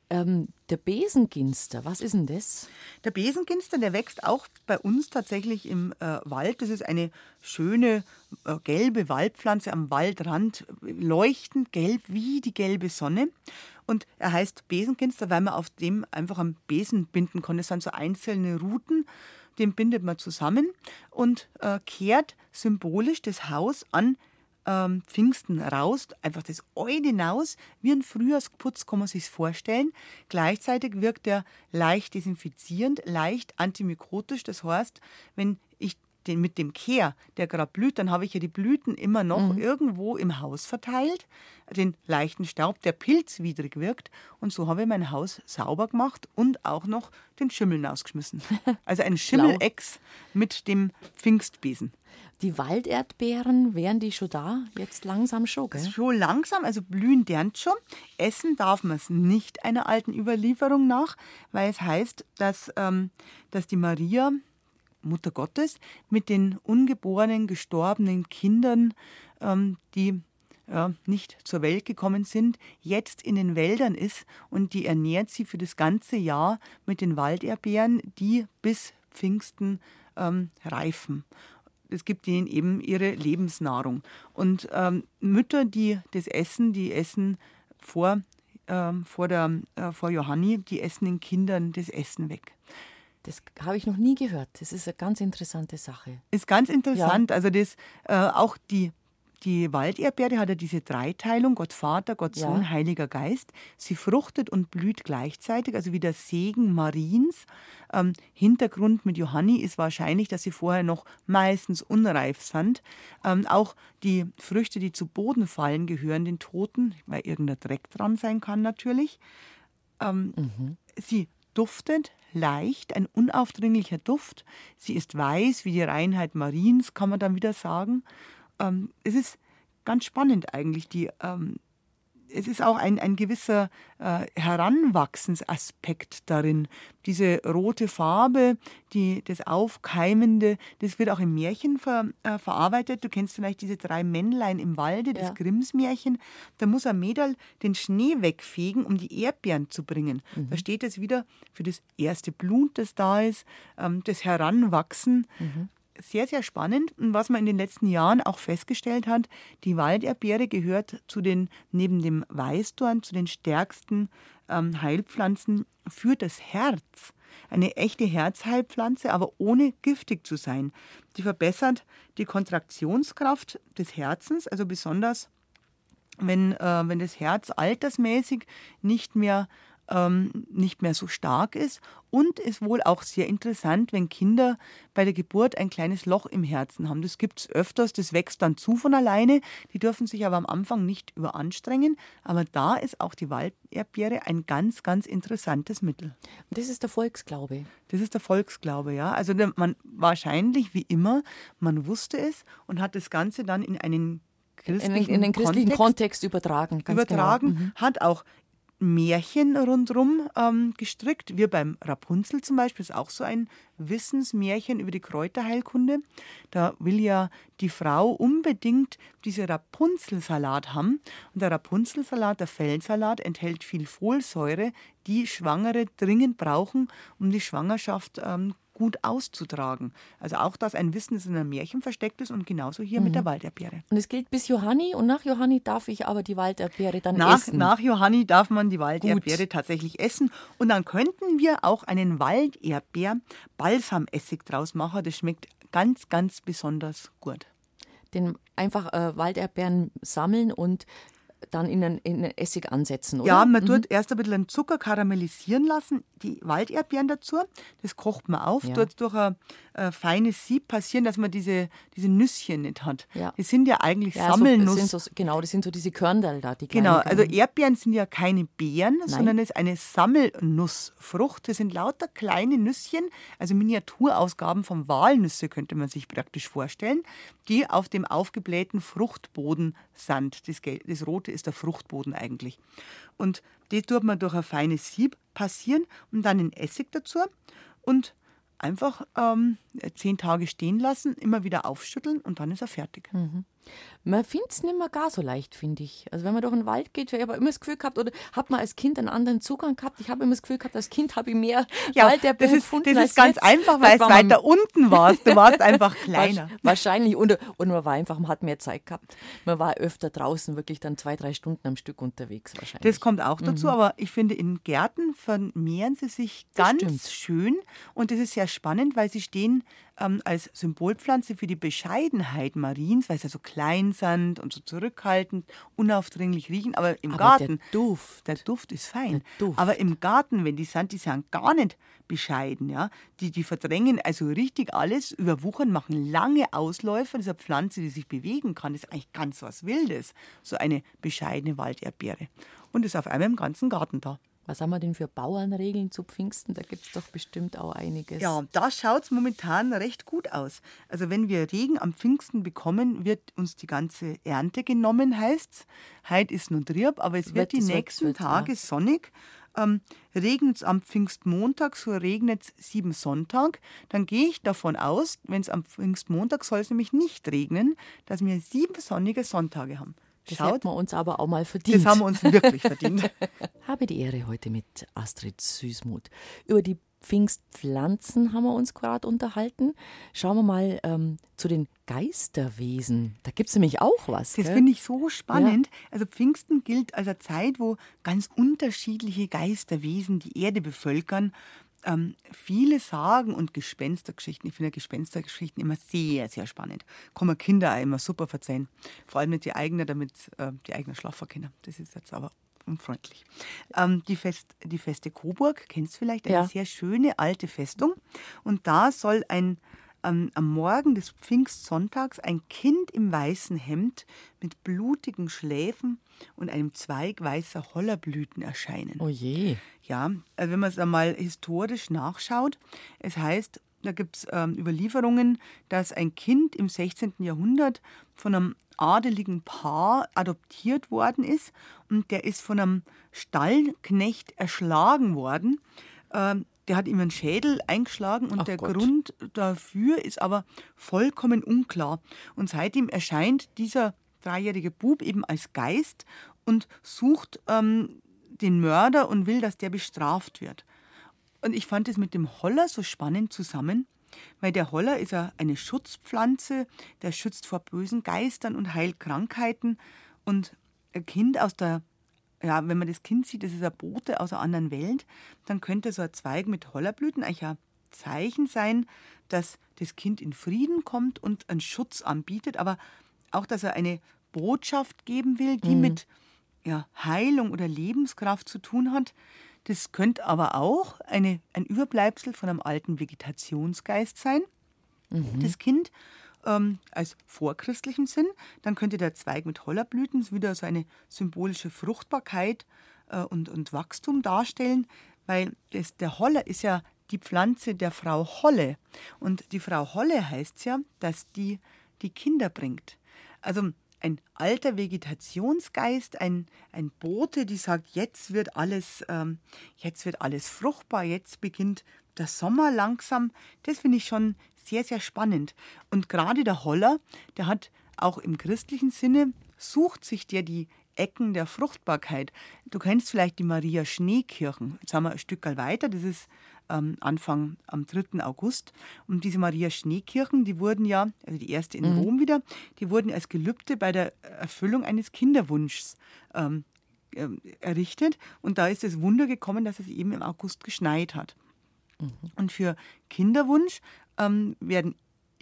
Ähm, der Besenginster, was ist denn das? Der Besenginster, der wächst auch bei uns tatsächlich im äh, Wald. Das ist eine schöne äh, gelbe Waldpflanze am Waldrand, leuchtend gelb wie die gelbe Sonne. Und er heißt Besenginster, weil man auf dem einfach am Besen binden konnte. Es sind so einzelne Ruten, den bindet man zusammen und äh, kehrt symbolisch das Haus an ähm, Pfingsten raus, einfach das Eul hinaus, wie ein Frühjahrsputz kann man sich vorstellen. Gleichzeitig wirkt er leicht desinfizierend, leicht antimikrotisch. Das heißt, wenn ich den mit dem Kehr, der gerade blüht, dann habe ich ja die Blüten immer noch mhm. irgendwo im Haus verteilt, den leichten Staub, der pilzwidrig wirkt. Und so habe ich mein Haus sauber gemacht und auch noch den Schimmel ausgeschmissen. Also ein Schimmelex mit dem Pfingstbesen. Die Walderdbeeren, wären die schon da? Jetzt langsam schon, gell? Schon langsam, also blühen deren schon. Essen darf man es nicht einer alten Überlieferung nach, weil es heißt, dass, ähm, dass die Maria, Mutter Gottes, mit den ungeborenen, gestorbenen Kindern, ähm, die ja, nicht zur Welt gekommen sind, jetzt in den Wäldern ist und die ernährt sie für das ganze Jahr mit den Walderdbeeren, die bis Pfingsten ähm, reifen es gibt ihnen eben ihre Lebensnahrung. Und ähm, Mütter, die das essen, die essen vor, ähm, vor, der, äh, vor Johanni, die essen den Kindern das Essen weg. Das habe ich noch nie gehört. Das ist eine ganz interessante Sache. Ist ganz interessant. Ja. Also das äh, auch die die Walderdbeere hat ja diese Dreiteilung, Gott Vater, Gott Sohn, ja. Heiliger Geist. Sie fruchtet und blüht gleichzeitig, also wie der Segen Mariens. Ähm, Hintergrund mit Johanni ist wahrscheinlich, dass sie vorher noch meistens unreif sind. Ähm, auch die Früchte, die zu Boden fallen, gehören den Toten, weil irgendein Dreck dran sein kann natürlich. Ähm, mhm. Sie duftet leicht, ein unaufdringlicher Duft. Sie ist weiß wie die Reinheit Mariens, kann man dann wieder sagen ähm, es ist ganz spannend eigentlich, die, ähm, es ist auch ein, ein gewisser äh, Heranwachsensaspekt darin. Diese rote Farbe, die, das Aufkeimende, das wird auch im Märchen ver, äh, verarbeitet. Du kennst vielleicht diese drei Männlein im Walde, das ja. Grimms-Märchen. Da muss ein Mädel den Schnee wegfegen, um die Erdbeeren zu bringen. Mhm. Da steht es wieder für das erste Blut, das da ist, ähm, das Heranwachsen. Mhm sehr, sehr spannend. Und was man in den letzten Jahren auch festgestellt hat, die Walderdbeere gehört zu den, neben dem Weißdorn, zu den stärksten ähm, Heilpflanzen für das Herz. Eine echte Herzheilpflanze, aber ohne giftig zu sein. Die verbessert die Kontraktionskraft des Herzens, also besonders wenn, äh, wenn das Herz altersmäßig nicht mehr ähm, nicht mehr so stark ist. Und ist wohl auch sehr interessant, wenn Kinder bei der Geburt ein kleines Loch im Herzen haben. Das gibt es öfters, das wächst dann zu von alleine. Die dürfen sich aber am Anfang nicht überanstrengen. Aber da ist auch die Walderdbeere ein ganz, ganz interessantes Mittel. Und das ist der Volksglaube. Das ist der Volksglaube, ja. Also man wahrscheinlich, wie immer, man wusste es und hat das Ganze dann in einen christlichen, in, in den christlichen Kontext, Kontext übertragen. übertragen, genau. hat auch Märchen rundherum ähm, gestrickt, wie beim Rapunzel zum Beispiel, ist auch so ein Wissensmärchen über die Kräuterheilkunde. Da will ja die Frau unbedingt diese Rapunzelsalat haben. Und der Rapunzelsalat, der Fellensalat, enthält viel Folsäure, die Schwangere dringend brauchen, um die Schwangerschaft ähm, gut auszutragen. Also auch das ein Wissen, das in einem Märchen versteckt ist und genauso hier mhm. mit der. Walderdbeere. Und es gilt bis Johanni und nach Johanni darf ich aber die Walderdbeere dann nach, essen. Nach Johanni darf man die Walderdbeere gut. tatsächlich essen und dann könnten wir auch einen Walderdbeer Balsamessig draus machen. Das schmeckt ganz, ganz besonders gut. Den einfach äh, Walderdbeeren sammeln und dann in einen, in einen Essig ansetzen, oder? Ja, man mhm. tut erst ein bisschen Zucker karamellisieren lassen, die Walderdbeeren dazu. Das kocht man auf, ja. tut durch ein, ein, feines Sieb passieren, dass man diese, diese Nüsschen nicht hat. Ja. Die sind ja eigentlich ja, Sammelnuss. So, genau, das sind so diese Körnel da. Die genau, also Erdbeeren sind ja keine Beeren, Nein. sondern es ist eine Sammelnussfrucht. Das sind lauter kleine Nüsschen, also Miniaturausgaben von Walnüsse könnte man sich praktisch vorstellen, die auf dem aufgeblähten Fruchtboden sind. Das, das Rote ist der Fruchtboden eigentlich. Und die tut man durch ein feines Sieb passieren und dann in Essig dazu und einfach ähm, zehn Tage stehen lassen, immer wieder aufschütteln und dann ist er fertig. Mhm. Man findet es nicht mehr gar so leicht, finde ich. Also wenn man durch den Wald geht, ich habe immer das Gefühl gehabt, oder hat man als Kind einen anderen Zugang gehabt. Ich habe immer das Gefühl gehabt, als Kind habe ich mehr ja, Wald der das ist, gefunden Das ist ganz jetzt. einfach, weil es weiter unten warst. Du warst einfach kleiner. Wahrscheinlich. Und, und man war einfach, man hat mehr Zeit gehabt. Man war öfter draußen, wirklich dann zwei, drei Stunden am Stück unterwegs wahrscheinlich. Das kommt auch dazu, mhm. aber ich finde, in Gärten vermehren sie sich ganz schön. Und das ist sehr spannend, weil sie stehen ähm, als Symbolpflanze für die Bescheidenheit Mariens, weil sie ja so klein sind und so zurückhaltend, unaufdringlich riechen. Aber im aber Garten. Der Duft. Der Duft ist fein. Duft. Aber im Garten, wenn die sind, die sind gar nicht bescheiden. Ja? Die, die verdrängen also richtig alles, überwuchern, machen lange Ausläufer. Das ist eine Pflanze, die sich bewegen kann. Das ist eigentlich ganz was Wildes. So eine bescheidene Walderdbeere. Und ist auf einmal im ganzen Garten da. Was haben wir denn für Bauernregeln zu Pfingsten? Da gibt es doch bestimmt auch einiges. Ja, da schaut es momentan recht gut aus. Also wenn wir Regen am Pfingsten bekommen, wird uns die ganze Ernte genommen, heißt es. Heute ist nun Trieb, aber es wird, wird die nächsten wird, Tage ja. sonnig. Ähm, regnet es am Pfingstmontag, so regnet es sieben Sonntag, dann gehe ich davon aus, wenn es am Pfingstmontag soll es nämlich nicht regnen, dass wir sieben sonnige Sonntage haben. Das Schaut. hätten wir uns aber auch mal verdient. Das haben wir uns wirklich verdient. Habe die Ehre heute mit Astrid Süßmuth. Über die Pfingstpflanzen haben wir uns gerade unterhalten. Schauen wir mal ähm, zu den Geisterwesen. Da gibt es nämlich auch was. Das finde ich so spannend. Ja. Also Pfingsten gilt als eine Zeit, wo ganz unterschiedliche Geisterwesen die Erde bevölkern ähm, viele Sagen und Gespenstergeschichten. Ich finde Gespenstergeschichten immer sehr, sehr spannend. Kann man Kinder auch immer super verzeihen. Vor allem nicht die eigenen, damit äh, die eigenen schlafen können. Das ist jetzt aber unfreundlich. Ähm, die, Fest, die Feste Coburg, kennst du vielleicht, eine ja. sehr schöne alte Festung. Und da soll ein ähm, am Morgen des Pfingstsonntags ein Kind im weißen Hemd mit blutigen Schläfen und einem Zweig weißer Hollerblüten erscheinen. Oh je. Ja, also wenn man es einmal historisch nachschaut, es heißt, da gibt es ähm, Überlieferungen, dass ein Kind im 16. Jahrhundert von einem adeligen Paar adoptiert worden ist und der ist von einem Stallknecht erschlagen worden. Ähm, der hat ihm einen Schädel eingeschlagen und Ach der Gott. Grund dafür ist aber vollkommen unklar. Und seitdem erscheint dieser dreijährige Bub eben als Geist und sucht ähm, den Mörder und will, dass der bestraft wird. Und ich fand es mit dem Holler so spannend zusammen, weil der Holler ist ja eine Schutzpflanze, der schützt vor bösen Geistern und heilt Krankheiten. Und ein Kind aus der ja, wenn man das Kind sieht, das ist ein Bote aus einer anderen Welt, dann könnte so ein Zweig mit Hollerblüten eigentlich ein Zeichen sein, dass das Kind in Frieden kommt und einen Schutz anbietet, aber auch, dass er eine Botschaft geben will, die mhm. mit ja, Heilung oder Lebenskraft zu tun hat. Das könnte aber auch eine, ein Überbleibsel von einem alten Vegetationsgeist sein. Mhm. Das Kind ähm, als vorchristlichen Sinn. Dann könnte der Zweig mit Hollerblüten wieder so eine symbolische Fruchtbarkeit äh, und, und Wachstum darstellen, weil das, der Holler ist ja die Pflanze der Frau Holle. Und die Frau Holle heißt ja, dass die die Kinder bringt. Also ein alter Vegetationsgeist, ein, ein Bote, die sagt, jetzt wird alles, ähm, jetzt wird alles fruchtbar, jetzt beginnt der Sommer langsam. Das finde ich schon sehr, sehr spannend. Und gerade der Holler, der hat auch im christlichen Sinne, sucht sich der die Ecken der Fruchtbarkeit. Du kennst vielleicht die Maria Schneekirchen. Jetzt haben wir ein Stück weiter, das ist ähm, Anfang am 3. August. Und diese Maria Schneekirchen, die wurden ja, also die erste in mhm. Rom wieder, die wurden als Gelübde bei der Erfüllung eines Kinderwunschs ähm, äh, errichtet. Und da ist das Wunder gekommen, dass es eben im August geschneit hat. Mhm. Und für Kinderwunsch ähm, werden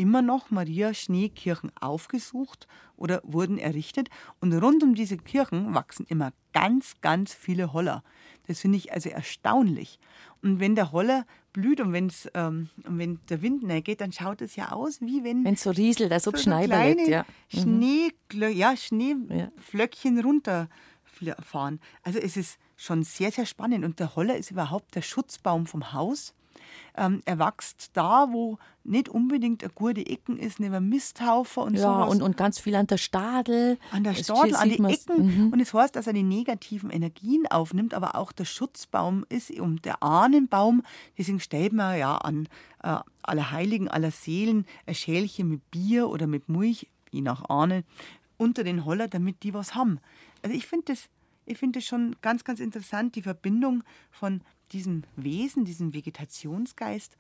immer noch Maria Schneekirchen aufgesucht oder wurden errichtet. Und rund um diese Kirchen wachsen immer ganz, ganz viele Holler. Das finde ich also erstaunlich. Und wenn der Holler blüht und, wenn's, ähm, wenn der Wind näher geht, dann schaut es ja aus, wie wenn. Wenn es so rieselt, als ob so ja. Mhm. Schnee, ja, Schneeflöckchen ja. runterfahren. Also es ist schon sehr, sehr spannend. Und der Holler ist überhaupt der Schutzbaum vom Haus. Ähm, er wächst da, wo nicht unbedingt eine gute Ecken ist, neben Misthaufen und ja, sowas. Und, und ganz viel an der Stadel. An der Stadel, an die Ecken. Mhm. Und es das heißt, dass er die negativen Energien aufnimmt, aber auch der Schutzbaum ist um der Ahnenbaum. Deswegen stellt man ja an äh, alle Heiligen, aller Seelen ein Schälchen mit Bier oder mit Milch, je nach Ahnen, unter den Holler, damit die was haben. Also ich finde das, ich finde das schon ganz, ganz interessant, die Verbindung von diesem Wesen, diesem Vegetationsgeist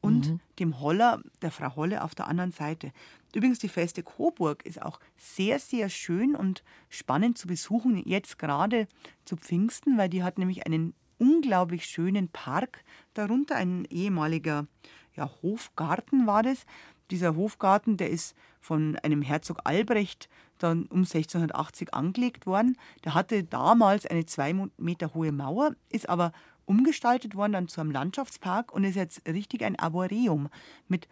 und mhm. dem Holler, der Frau Holle auf der anderen Seite. Übrigens, die Feste Coburg ist auch sehr, sehr schön und spannend zu besuchen, jetzt gerade zu Pfingsten, weil die hat nämlich einen unglaublich schönen Park darunter, ein ehemaliger ja, Hofgarten war das. Dieser Hofgarten, der ist von einem Herzog Albrecht dann um 1680 angelegt worden. Der hatte damals eine zwei Meter hohe Mauer, ist aber umgestaltet worden dann zu einem Landschaftspark und ist jetzt richtig ein Arboreum mit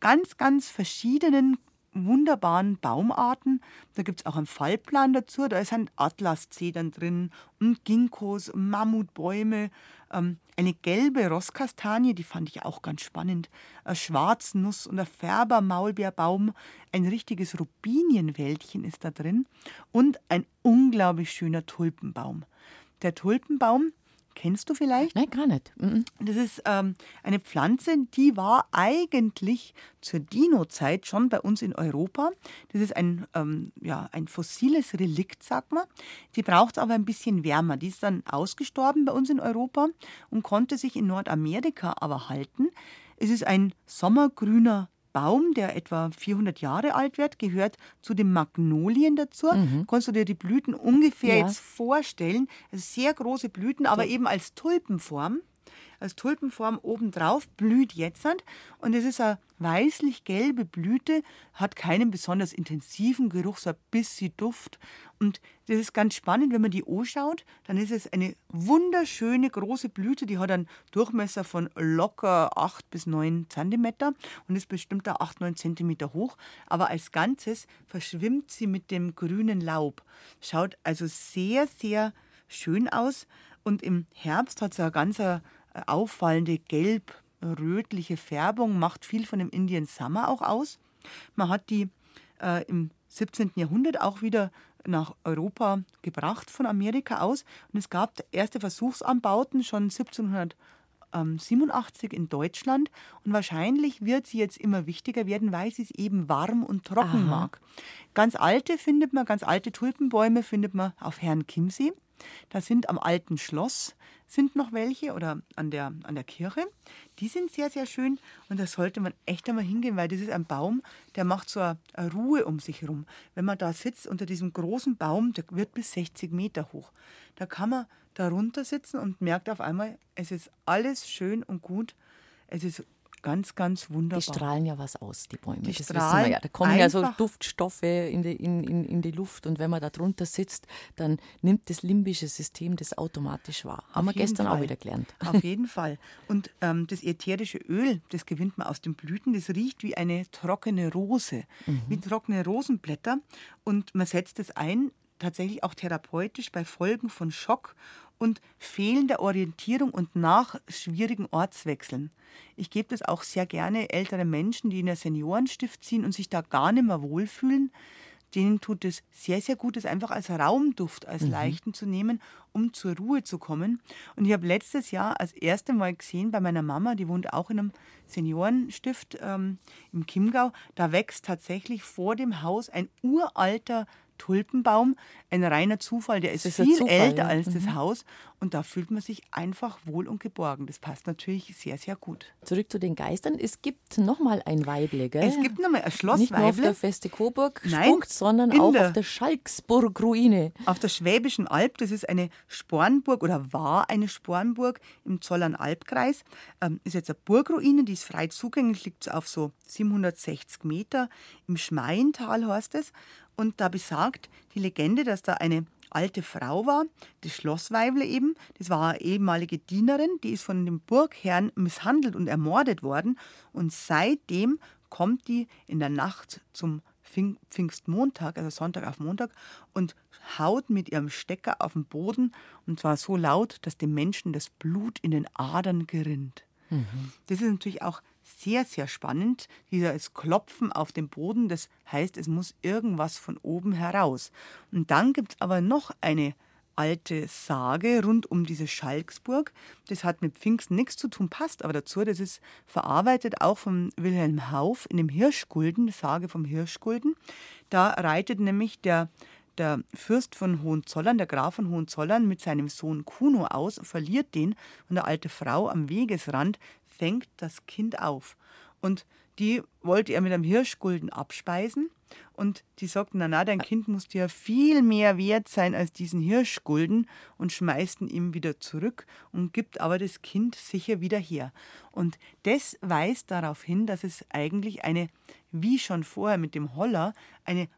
ganz, ganz verschiedenen wunderbaren Baumarten. Da gibt es auch einen Fallplan dazu. Da ist ein Atlaszedern drin und Ginkgos, Mammutbäume, ähm, eine gelbe Rosskastanie, die fand ich auch ganz spannend, eine Schwarznuss und ein Färbermaulbeerbaum, ein richtiges Rubinienwäldchen ist da drin und ein unglaublich schöner Tulpenbaum. Der Tulpenbaum, Kennst du vielleicht? Nein, gar nicht. Mhm. Das ist ähm, eine Pflanze, die war eigentlich zur Dino-Zeit schon bei uns in Europa. Das ist ein, ähm, ja, ein fossiles Relikt, sagt man. Die braucht aber ein bisschen wärmer. Die ist dann ausgestorben bei uns in Europa und konnte sich in Nordamerika aber halten. Es ist ein sommergrüner Baum, der etwa 400 Jahre alt wird, gehört zu den Magnolien dazu. Mhm. Kannst du dir die Blüten ungefähr ja. jetzt vorstellen? Also sehr große Blüten, aber ja. eben als Tulpenform als Tulpenform obendrauf, blüht jetzt und es ist eine weißlich-gelbe Blüte, hat keinen besonders intensiven Geruch, so ein bisschen Duft. Und das ist ganz spannend, wenn man die anschaut, dann ist es eine wunderschöne große Blüte, die hat einen Durchmesser von locker 8 bis 9 Zentimeter und ist bestimmt da 8, 9 Zentimeter hoch, aber als Ganzes verschwimmt sie mit dem grünen Laub. Schaut also sehr, sehr schön aus. Und im Herbst hat sie eine ganz auffallende gelb-rötliche Färbung macht viel von dem Indian Summer auch aus. Man hat die äh, im 17. Jahrhundert auch wieder nach Europa gebracht von Amerika aus. Und es gab erste Versuchsanbauten schon 1787 in Deutschland. Und wahrscheinlich wird sie jetzt immer wichtiger werden, weil sie es eben warm und trocken Aha. mag. Ganz alte findet man, ganz alte Tulpenbäume findet man auf Herrn Chiemsee. Da sind am alten Schloss sind noch welche oder an der, an der Kirche. Die sind sehr, sehr schön und da sollte man echt einmal hingehen, weil das ist ein Baum, der macht so eine, eine Ruhe um sich herum. Wenn man da sitzt unter diesem großen Baum, der wird bis 60 Meter hoch, da kann man darunter sitzen und merkt auf einmal, es ist alles schön und gut. Es ist ganz, ganz wunderbar. Die strahlen ja was aus, die Bäume. Die das strahlen wir ja. Da kommen ja so Duftstoffe in die, in, in, in die Luft und wenn man da drunter sitzt, dann nimmt das limbische System das automatisch wahr. Haben wir gestern auch Fall. wieder gelernt. Auf jeden Fall. Und ähm, das ätherische Öl, das gewinnt man aus den Blüten, das riecht wie eine trockene Rose, wie trockene Rosenblätter. Und man setzt es ein, tatsächlich auch therapeutisch bei Folgen von Schock und fehlender Orientierung und nach schwierigen Ortswechseln. Ich gebe das auch sehr gerne älteren Menschen, die in ein Seniorenstift ziehen und sich da gar nicht mehr wohlfühlen. Denen tut es sehr, sehr gut, es einfach als Raumduft, als leichten zu nehmen, um zur Ruhe zu kommen. Und ich habe letztes Jahr als erste Mal gesehen bei meiner Mama, die wohnt auch in einem Seniorenstift ähm, im Chiemgau, da wächst tatsächlich vor dem Haus ein uralter Tulpenbaum, ein reiner Zufall, der ist, ist viel Zufall, älter ja. als das Haus und da fühlt man sich einfach wohl und geborgen. Das passt natürlich sehr, sehr gut. Zurück zu den Geistern. Es gibt noch mal ein Weible, gell? Es gibt nochmal ein nicht nur auf der Feste Coburg spuckt, sondern auch der- auf der Schalksburg-Ruine. Auf der Schwäbischen Alb, das ist eine Spornburg oder war eine Spornburg im Zollern-Albkreis, ähm, ist jetzt eine Burgruine, die ist frei zugänglich, liegt auf so 760 Meter. Im Schmaiental heißt es. Und da besagt die Legende, dass da eine alte Frau war, das Schlossweible eben, das war eine ehemalige Dienerin, die ist von dem Burgherrn misshandelt und ermordet worden. Und seitdem kommt die in der Nacht zum Pfing- Pfingstmontag, also Sonntag auf Montag, und haut mit ihrem Stecker auf den Boden und zwar so laut, dass dem Menschen das Blut in den Adern gerinnt. Das ist natürlich auch sehr, sehr spannend. Dieses Klopfen auf dem Boden, das heißt, es muss irgendwas von oben heraus. Und dann gibt es aber noch eine alte Sage rund um diese Schalksburg. Das hat mit Pfingsten nichts zu tun, passt aber dazu. Das ist verarbeitet auch von Wilhelm Hauff in dem Hirschgulden, Sage vom Hirschgulden. Da reitet nämlich der der Fürst von Hohenzollern, der Graf von Hohenzollern, mit seinem Sohn Kuno aus, verliert den und eine alte Frau am Wegesrand fängt das Kind auf. Und die wollte er mit einem Hirschgulden abspeisen. Und die sagt, na na, dein Kind muss dir viel mehr wert sein als diesen Hirschgulden und schmeißt ihn ihm wieder zurück und gibt aber das Kind sicher wieder her. Und das weist darauf hin, dass es eigentlich eine, wie schon vorher mit dem Holler, eine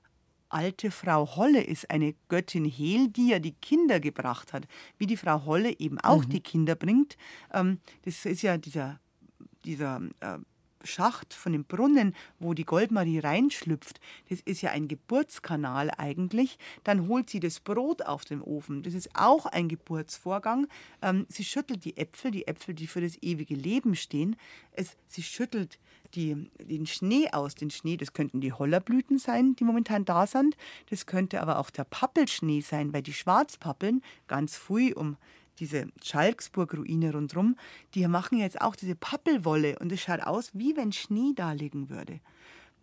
alte Frau Holle ist eine Göttin Hel, die ja die Kinder gebracht hat, wie die Frau Holle eben auch die Kinder bringt. Ähm, das ist ja dieser, dieser äh, Schacht von dem Brunnen, wo die Goldmarie reinschlüpft, das ist ja ein Geburtskanal eigentlich. Dann holt sie das Brot auf den Ofen. Das ist auch ein Geburtsvorgang. Ähm, sie schüttelt die Äpfel, die Äpfel, die für das ewige Leben stehen. Es, sie schüttelt die, den Schnee aus. Den Schnee, das könnten die Hollerblüten sein, die momentan da sind. Das könnte aber auch der Pappelschnee sein, weil die Schwarzpappeln ganz früh um diese Schalksburg-Ruine rundherum, die machen jetzt auch diese Pappelwolle und es schaut aus, wie wenn Schnee da liegen würde.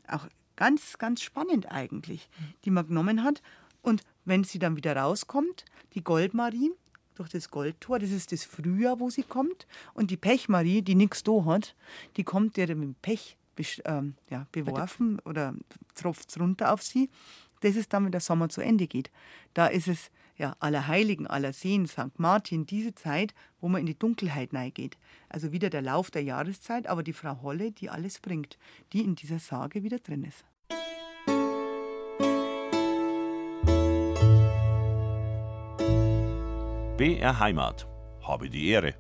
Auch ganz, ganz spannend eigentlich, die man genommen hat. Und wenn sie dann wieder rauskommt, die Goldmarie durch das Goldtor, das ist das Frühjahr, wo sie kommt. Und die Pechmarie, die nichts da hat, die kommt ja mit Pech ähm, ja, beworfen oder tropft runter auf sie. Das ist dann, wenn der Sommer zu Ende geht. Da ist es ja Allerheiligen, Allerseen, St. Martin, diese Zeit, wo man in die Dunkelheit geht. Also wieder der Lauf der Jahreszeit, aber die Frau Holle, die alles bringt, die in dieser Sage wieder drin ist. BR Heimat. Habe die Ehre.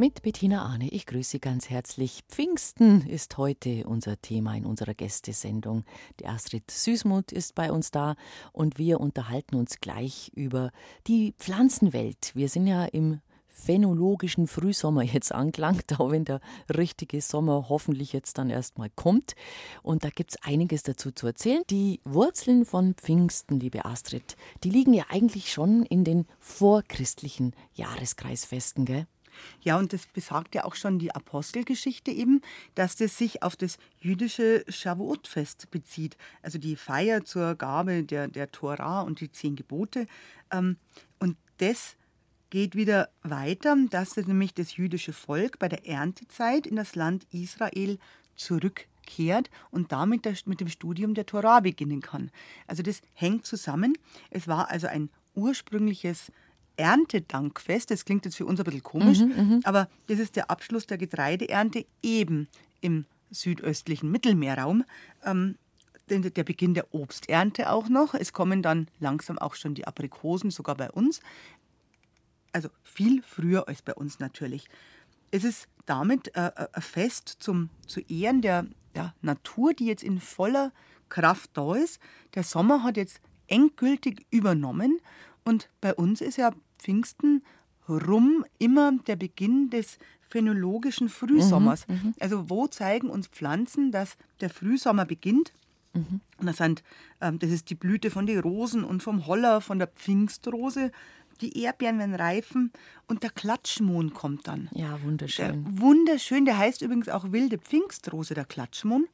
Mit Bettina Ahne, ich grüße Sie ganz herzlich. Pfingsten ist heute unser Thema in unserer Gästesendung. Die Astrid Süßmuth ist bei uns da und wir unterhalten uns gleich über die Pflanzenwelt. Wir sind ja im phänologischen Frühsommer jetzt angelangt, auch wenn der richtige Sommer hoffentlich jetzt dann erstmal kommt. Und da gibt es einiges dazu zu erzählen. Die Wurzeln von Pfingsten, liebe Astrid, die liegen ja eigentlich schon in den vorchristlichen Jahreskreisfesten, gell? Ja, und das besagt ja auch schon die Apostelgeschichte eben, dass das sich auf das jüdische Shavuot-Fest bezieht. Also die Feier zur Gabe der, der Tora und die zehn Gebote. Ähm, Und das geht wieder weiter, dass das nämlich das jüdische Volk bei der Erntezeit in das Land Israel zurückkehrt und damit das, mit dem Studium der Tora beginnen kann. Also das hängt zusammen. Es war also ein ursprüngliches Erntedankfest. Das klingt jetzt für uns ein bisschen komisch, aber das ist der Abschluss der Getreideernte eben im südöstlichen Mittelmeerraum. Ähm, der Beginn der Obsternte auch noch. Es kommen dann langsam auch schon die Aprikosen, sogar bei uns. Also viel früher als bei uns natürlich. Es ist damit äh, äh, ein Fest zum, zu Ehren der, der Natur, die jetzt in voller Kraft da ist. Der Sommer hat jetzt endgültig übernommen und bei uns ist ja Pfingsten rum immer der Beginn des phänologischen Frühsommers. Mhm, mhm. also wo zeigen uns Pflanzen, dass der Frühsommer beginnt? Mhm. Und das, sind, ähm, das ist die Blüte von den Rosen und vom Holler, von der Pfingstrose. Die Erdbeeren werden reifen und der Klatschmohn kommt dann. Ja, wunderschön. Der, wunderschön, der heißt übrigens auch wilde Pfingstrose, der Klatschmohn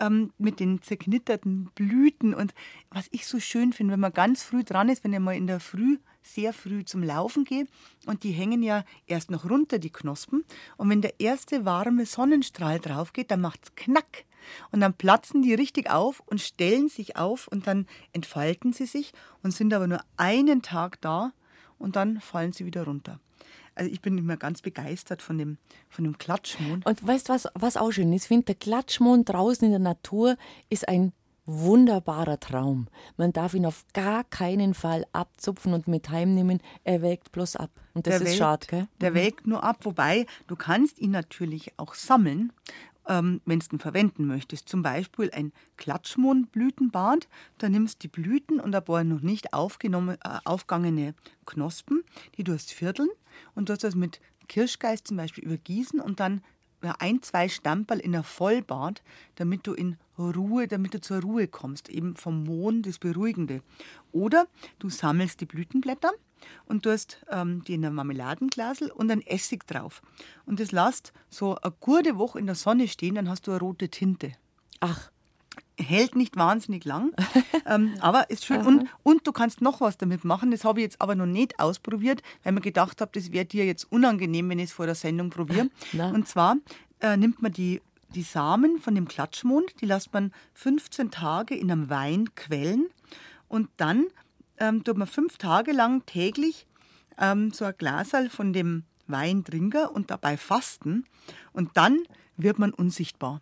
ähm, mit den zerknitterten Blüten. Und was ich so schön finde, wenn man ganz früh dran ist, wenn ich mal in der Früh sehr früh zum Laufen gehe und die hängen ja erst noch runter, die Knospen. Und wenn der erste warme Sonnenstrahl drauf geht, dann macht es knack. Und dann platzen die richtig auf und stellen sich auf und dann entfalten sie sich und sind aber nur einen Tag da und dann fallen sie wieder runter. Also ich bin immer ganz begeistert von dem, von dem Klatschmond. Und weißt du, was, was auch schön ist? Ich finde, der Klatschmond draußen in der Natur ist ein wunderbarer Traum. Man darf ihn auf gar keinen Fall abzupfen und mit heimnehmen. Er wägt bloß ab. Und das der ist schade, gell? Der mhm. wägt nur ab, wobei du kannst ihn natürlich auch sammeln ähm, wenn du ihn verwenden möchtest. Zum Beispiel ein Klatschmohnblütenbad. Da nimmst du die Blüten und ein paar noch nicht aufgenommene, äh, aufgangene Knospen, die du hast vierteln und du hast das mit Kirschgeist zum Beispiel übergießen und dann ein, zwei Stamperl in ein Vollbad, damit du in Ruhe, damit du zur Ruhe kommst, eben vom Mohn, das Beruhigende. Oder du sammelst die Blütenblätter und du hast ähm, die in einem Marmeladenglasel und ein Essig drauf. Und das lasst so eine gute Woche in der Sonne stehen, dann hast du eine rote Tinte. Ach. Hält nicht wahnsinnig lang, ähm, aber ist schön. Und, und du kannst noch was damit machen. Das habe ich jetzt aber noch nicht ausprobiert, weil mir gedacht habe, das wäre dir jetzt unangenehm, wenn ich es vor der Sendung probiere. Und zwar äh, nimmt man die die Samen von dem Klatschmond, die lässt man 15 Tage in einem Wein quellen und dann ähm, tut man fünf Tage lang täglich ähm, so ein Glasal von dem Wein trinken und dabei fasten und dann wird man unsichtbar.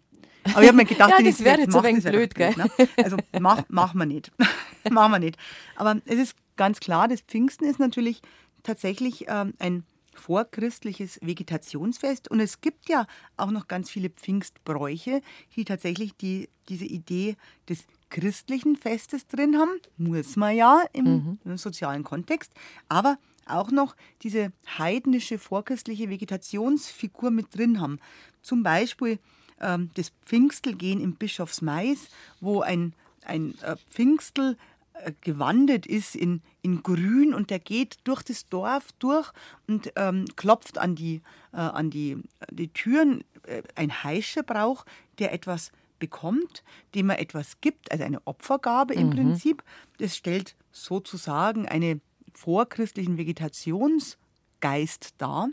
Aber ich habe mir gedacht, ja, das wäre jetzt ein wenig blöd, gell? Ne? Also mach, mach man nicht. machen wir nicht. Aber es ist ganz klar, das Pfingsten ist natürlich tatsächlich ähm, ein vorchristliches Vegetationsfest. Und es gibt ja auch noch ganz viele Pfingstbräuche, die tatsächlich die, diese Idee des christlichen Festes drin haben. Muss man ja im, mhm. sozialen Kontext. Aber auch noch diese heidnische vorchristliche Vegetationsfigur mit drin haben. Zum Beispiel ähm, das Pfingstelgehen im Bischofsmais, wo ein, ein äh, Pfingstel äh, gewandelt ist in, in Grün und der geht durch das Dorf durch und ähm, klopft an die, äh, an die, die Türen. Äh, ein Heischebrauch, der etwas bekommt, dem er etwas gibt, also eine Opfergabe im mhm. Prinzip. Das stellt sozusagen einen vorchristlichen Vegetationsgeist dar.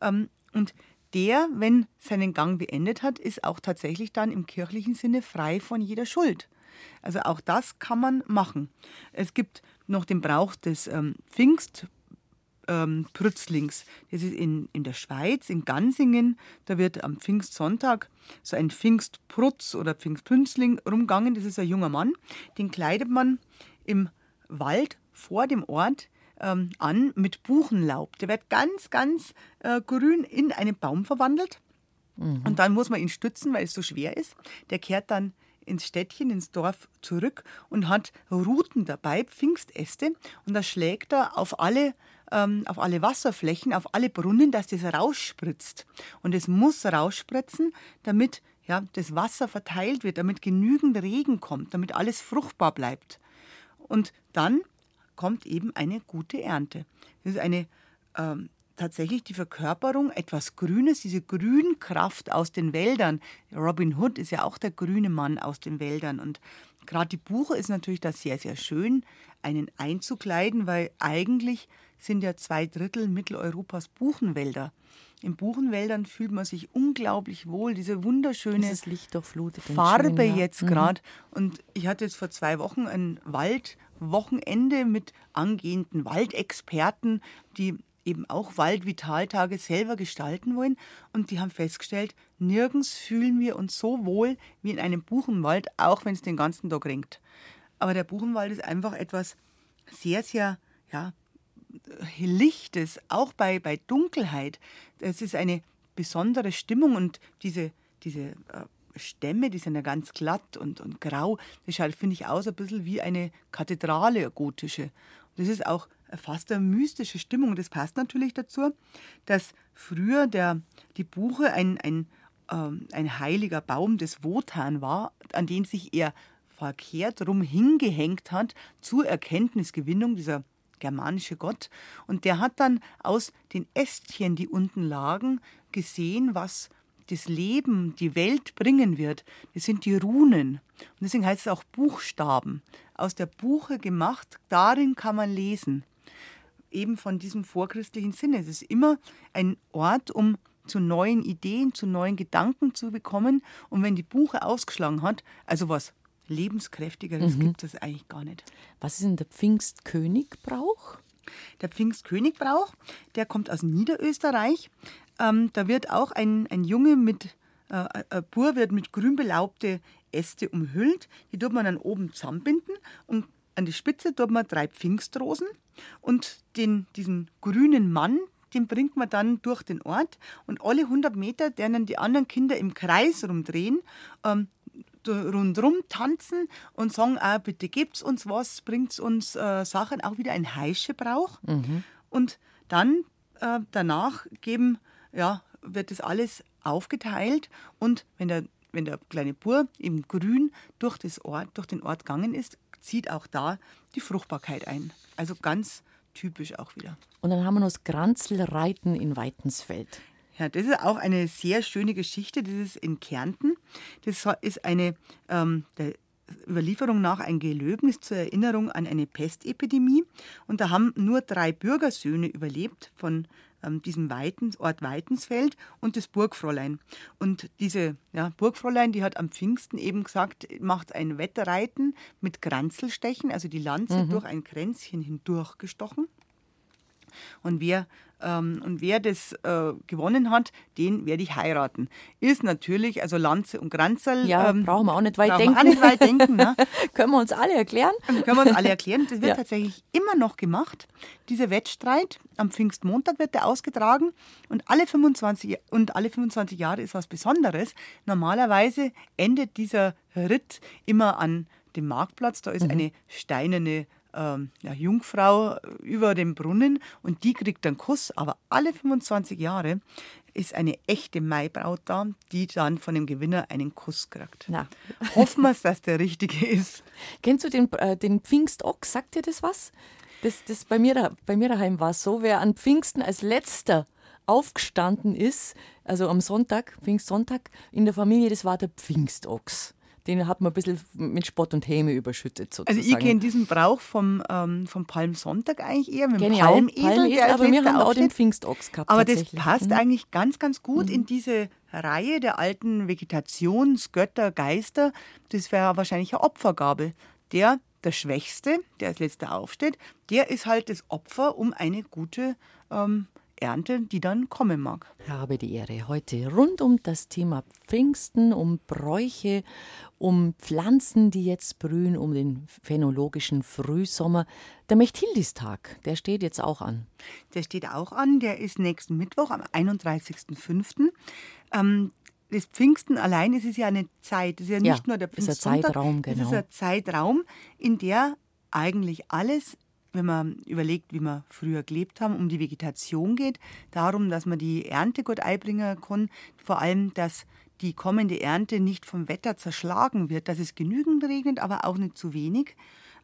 Ähm, und der, wenn seinen Gang beendet hat, ist auch tatsächlich dann im kirchlichen Sinne frei von jeder Schuld. Also auch das kann man machen. Es gibt noch den Brauch des ähm, Pfingst. Ähm, Prützlings. Das ist in, in der Schweiz, in Gansingen. Da wird am Pfingstsonntag so ein Pfingstprutz oder Pfingstprünzling rumgangen. Das ist ein junger Mann. Den kleidet man im Wald vor dem Ort ähm, an mit Buchenlaub. Der wird ganz, ganz äh, grün in einen Baum verwandelt. Mhm. Und dann muss man ihn stützen, weil es so schwer ist. Der kehrt dann ins Städtchen, ins Dorf zurück und hat Ruten dabei, Pfingstäste. Und da schlägt er auf alle, ähm, auf alle Wasserflächen, auf alle Brunnen, dass das rausspritzt. Und es muss rausspritzen, damit ja, das Wasser verteilt wird, damit genügend Regen kommt, damit alles fruchtbar bleibt. Und dann kommt eben eine gute Ernte. Das ist eine ähm, tatsächlich die Verkörperung etwas Grünes, diese Grünkraft aus den Wäldern. Robin Hood ist ja auch der grüne Mann aus den Wäldern. Und gerade die Buche ist natürlich da sehr, sehr schön, einen einzukleiden, weil eigentlich sind ja zwei Drittel Mitteleuropas Buchenwälder. In Buchenwäldern fühlt man sich unglaublich wohl, diese wunderschöne Farbe jetzt gerade. Mhm. Und ich hatte jetzt vor zwei Wochen ein Waldwochenende mit angehenden Waldexperten, die eben auch Waldvitaltage selber gestalten wollen. Und die haben festgestellt, nirgends fühlen wir uns so wohl wie in einem Buchenwald, auch wenn es den ganzen Tag regnet. Aber der Buchenwald ist einfach etwas sehr, sehr ja, Lichtes, auch bei, bei Dunkelheit. Es ist eine besondere Stimmung und diese, diese äh, Stämme, die sind ja ganz glatt und, und grau. Das schaut, finde ich, aus ein bisschen wie eine Kathedrale, gotische. Und das ist auch fast eine mystische Stimmung. Das passt natürlich dazu, dass früher der, die Buche ein, ein, ähm, ein heiliger Baum des Wotan war, an den sich er verkehrt rum hingehängt hat zur Erkenntnisgewinnung dieser germanische Gott. Und der hat dann aus den Ästchen, die unten lagen, gesehen, was das Leben, die Welt bringen wird. Das sind die Runen. Und deswegen heißt es auch Buchstaben. Aus der Buche gemacht, darin kann man lesen eben von diesem vorchristlichen Sinne. Es ist immer ein Ort, um zu neuen Ideen, zu neuen Gedanken zu bekommen. Und wenn die Buche ausgeschlagen hat, also was lebenskräftigeres mhm. gibt es eigentlich gar nicht. Was ist denn der Pfingstkönigbrauch? Der Pfingstkönigbrauch, der kommt aus Niederösterreich. Ähm, da wird auch ein, ein Junge mit, äh, ein Bur wird mit grün belaubte Äste umhüllt. Die tut man dann oben zusammenbinden und an die Spitze tut man drei Pfingstrosen und den, diesen grünen Mann, den bringt man dann durch den Ort und alle 100 Meter dann die anderen Kinder im Kreis rumdrehen, ähm, rundrum tanzen und sagen, ah, bitte gebt's uns was, bringt's uns äh, Sachen, auch wieder ein Heischebrauch. Mhm. Und dann äh, danach geben, ja, wird das alles aufgeteilt und wenn der, wenn der kleine Bur im Grün durch, das Ort, durch den Ort gegangen ist, zieht auch da die Fruchtbarkeit ein. Also ganz typisch auch wieder. Und dann haben wir noch das Granzelreiten in Weitensfeld. Ja, das ist auch eine sehr schöne Geschichte. Das ist in Kärnten. Das ist eine ähm, der Überlieferung nach ein Gelöbnis zur Erinnerung an eine Pestepidemie. Und da haben nur drei Bürgersöhne überlebt von ähm, diesem Weitens, Ort Weitensfeld und das Burgfräulein. Und diese ja, Burgfräulein, die hat am Pfingsten eben gesagt, macht ein Wetterreiten mit Kranzelstechen, also die Lanze mhm. durch ein Kränzchen hindurch gestochen. Und wer ähm, und wer das äh, gewonnen hat, den werde ich heiraten. Ist natürlich, also Lanze und Granzerl. Ja, ähm, brauchen wir auch nicht weit denken. auch nicht weit denken ne? können wir uns alle erklären? können wir uns alle erklären. Das wird ja. tatsächlich immer noch gemacht. Dieser Wettstreit, am Pfingstmontag wird der ausgetragen und alle 25, und alle 25 Jahre ist was Besonderes. Normalerweise endet dieser Ritt immer an dem Marktplatz. Da ist mhm. eine steinerne ähm, ja, Jungfrau über dem Brunnen und die kriegt einen Kuss, aber alle 25 Jahre ist eine echte Maibraut da, die dann von dem Gewinner einen Kuss kriegt. Na. Hoffen wir es, dass der richtige ist. Kennst du den, äh, den Pfingstochs? Sagt dir das was? Das, das bei, mir, bei mir daheim war es so, wer an Pfingsten als letzter aufgestanden ist, also am Sonntag, Pfingstsonntag, in der Familie, das war der Pfingstochs den hat man ein bisschen mit Spott und Häme überschüttet sozusagen. Also ich kenne diesen Brauch vom, ähm, vom Palmsonntag eigentlich eher, mit dem genau, Palmesel. Palmesel aber wir haben auch den Pfingstochs gehabt Aber das passt mhm. eigentlich ganz, ganz gut mhm. in diese Reihe der alten Vegetationsgötter, Geister. Das wäre wahrscheinlich eine Opfergabe. Der, der Schwächste, der als letzter aufsteht, der ist halt das Opfer um eine gute ähm, Ernte, die dann kommen mag. Habe die Ehre heute rund um das Thema Pfingsten, um Bräuche, um Pflanzen, die jetzt blühen, um den phänologischen Frühsommer. Der Mechthildistag, der steht jetzt auch an. Der steht auch an, der ist nächsten Mittwoch am 31.05. Ähm, das Pfingsten allein ist es ja eine Zeit, es ist ja nicht ja, nur der Pfingstsonntag. Ist ein Zeitraum, genau. Es ist ein Zeitraum, in der eigentlich alles wenn man überlegt, wie wir früher gelebt haben, um die Vegetation geht, darum, dass man die Ernte gut einbringen kann, vor allem, dass die kommende Ernte nicht vom Wetter zerschlagen wird, dass es genügend regnet, aber auch nicht zu wenig,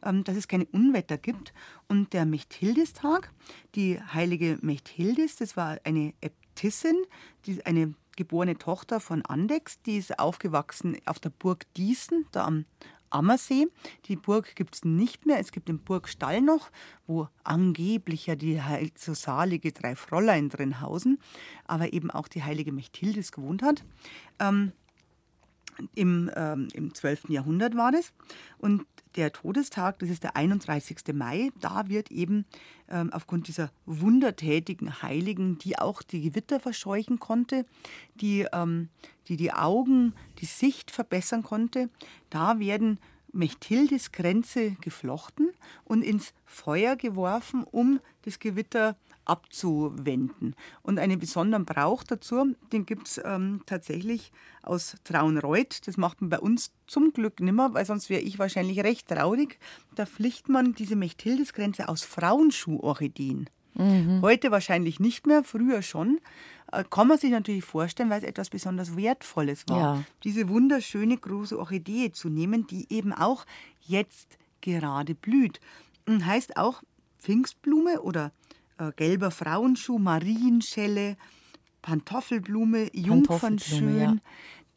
ähm, dass es keine Unwetter gibt. Und der Mechthildistag, die heilige Mechthildis, das war eine Äbtissin, die eine geborene Tochter von Andex, die ist aufgewachsen auf der Burg Diesen, da am Ammersee. Die Burg gibt es nicht mehr. Es gibt den Burgstall noch, wo angeblich ja die so salige drei Fräulein drin hausen, aber eben auch die heilige Mechthildes gewohnt hat. Ähm, im, ähm, Im 12. Jahrhundert war das. Und der Todestag, das ist der 31. Mai, da wird eben ähm, aufgrund dieser wundertätigen Heiligen, die auch die Gewitter verscheuchen konnte, die, ähm, die die Augen, die Sicht verbessern konnte, da werden Mechthildes Grenze geflochten und ins Feuer geworfen, um das Gewitter abzuwenden. Und einen besonderen Brauch dazu, den gibt es ähm, tatsächlich aus Traunreuth. Das macht man bei uns zum Glück nimmer, weil sonst wäre ich wahrscheinlich recht traurig. Da pflicht man diese Mechthildesgrenze aus Frauenschuhorchideen. Mhm. Heute wahrscheinlich nicht mehr, früher schon. Äh, kann man sich natürlich vorstellen, weil es etwas besonders Wertvolles war, ja. diese wunderschöne große Orchidee zu nehmen, die eben auch jetzt gerade blüht. Und heißt auch Pfingstblume oder äh, gelber Frauenschuh, Marienschelle, Pantoffelblume, Jungfernschön. Ja.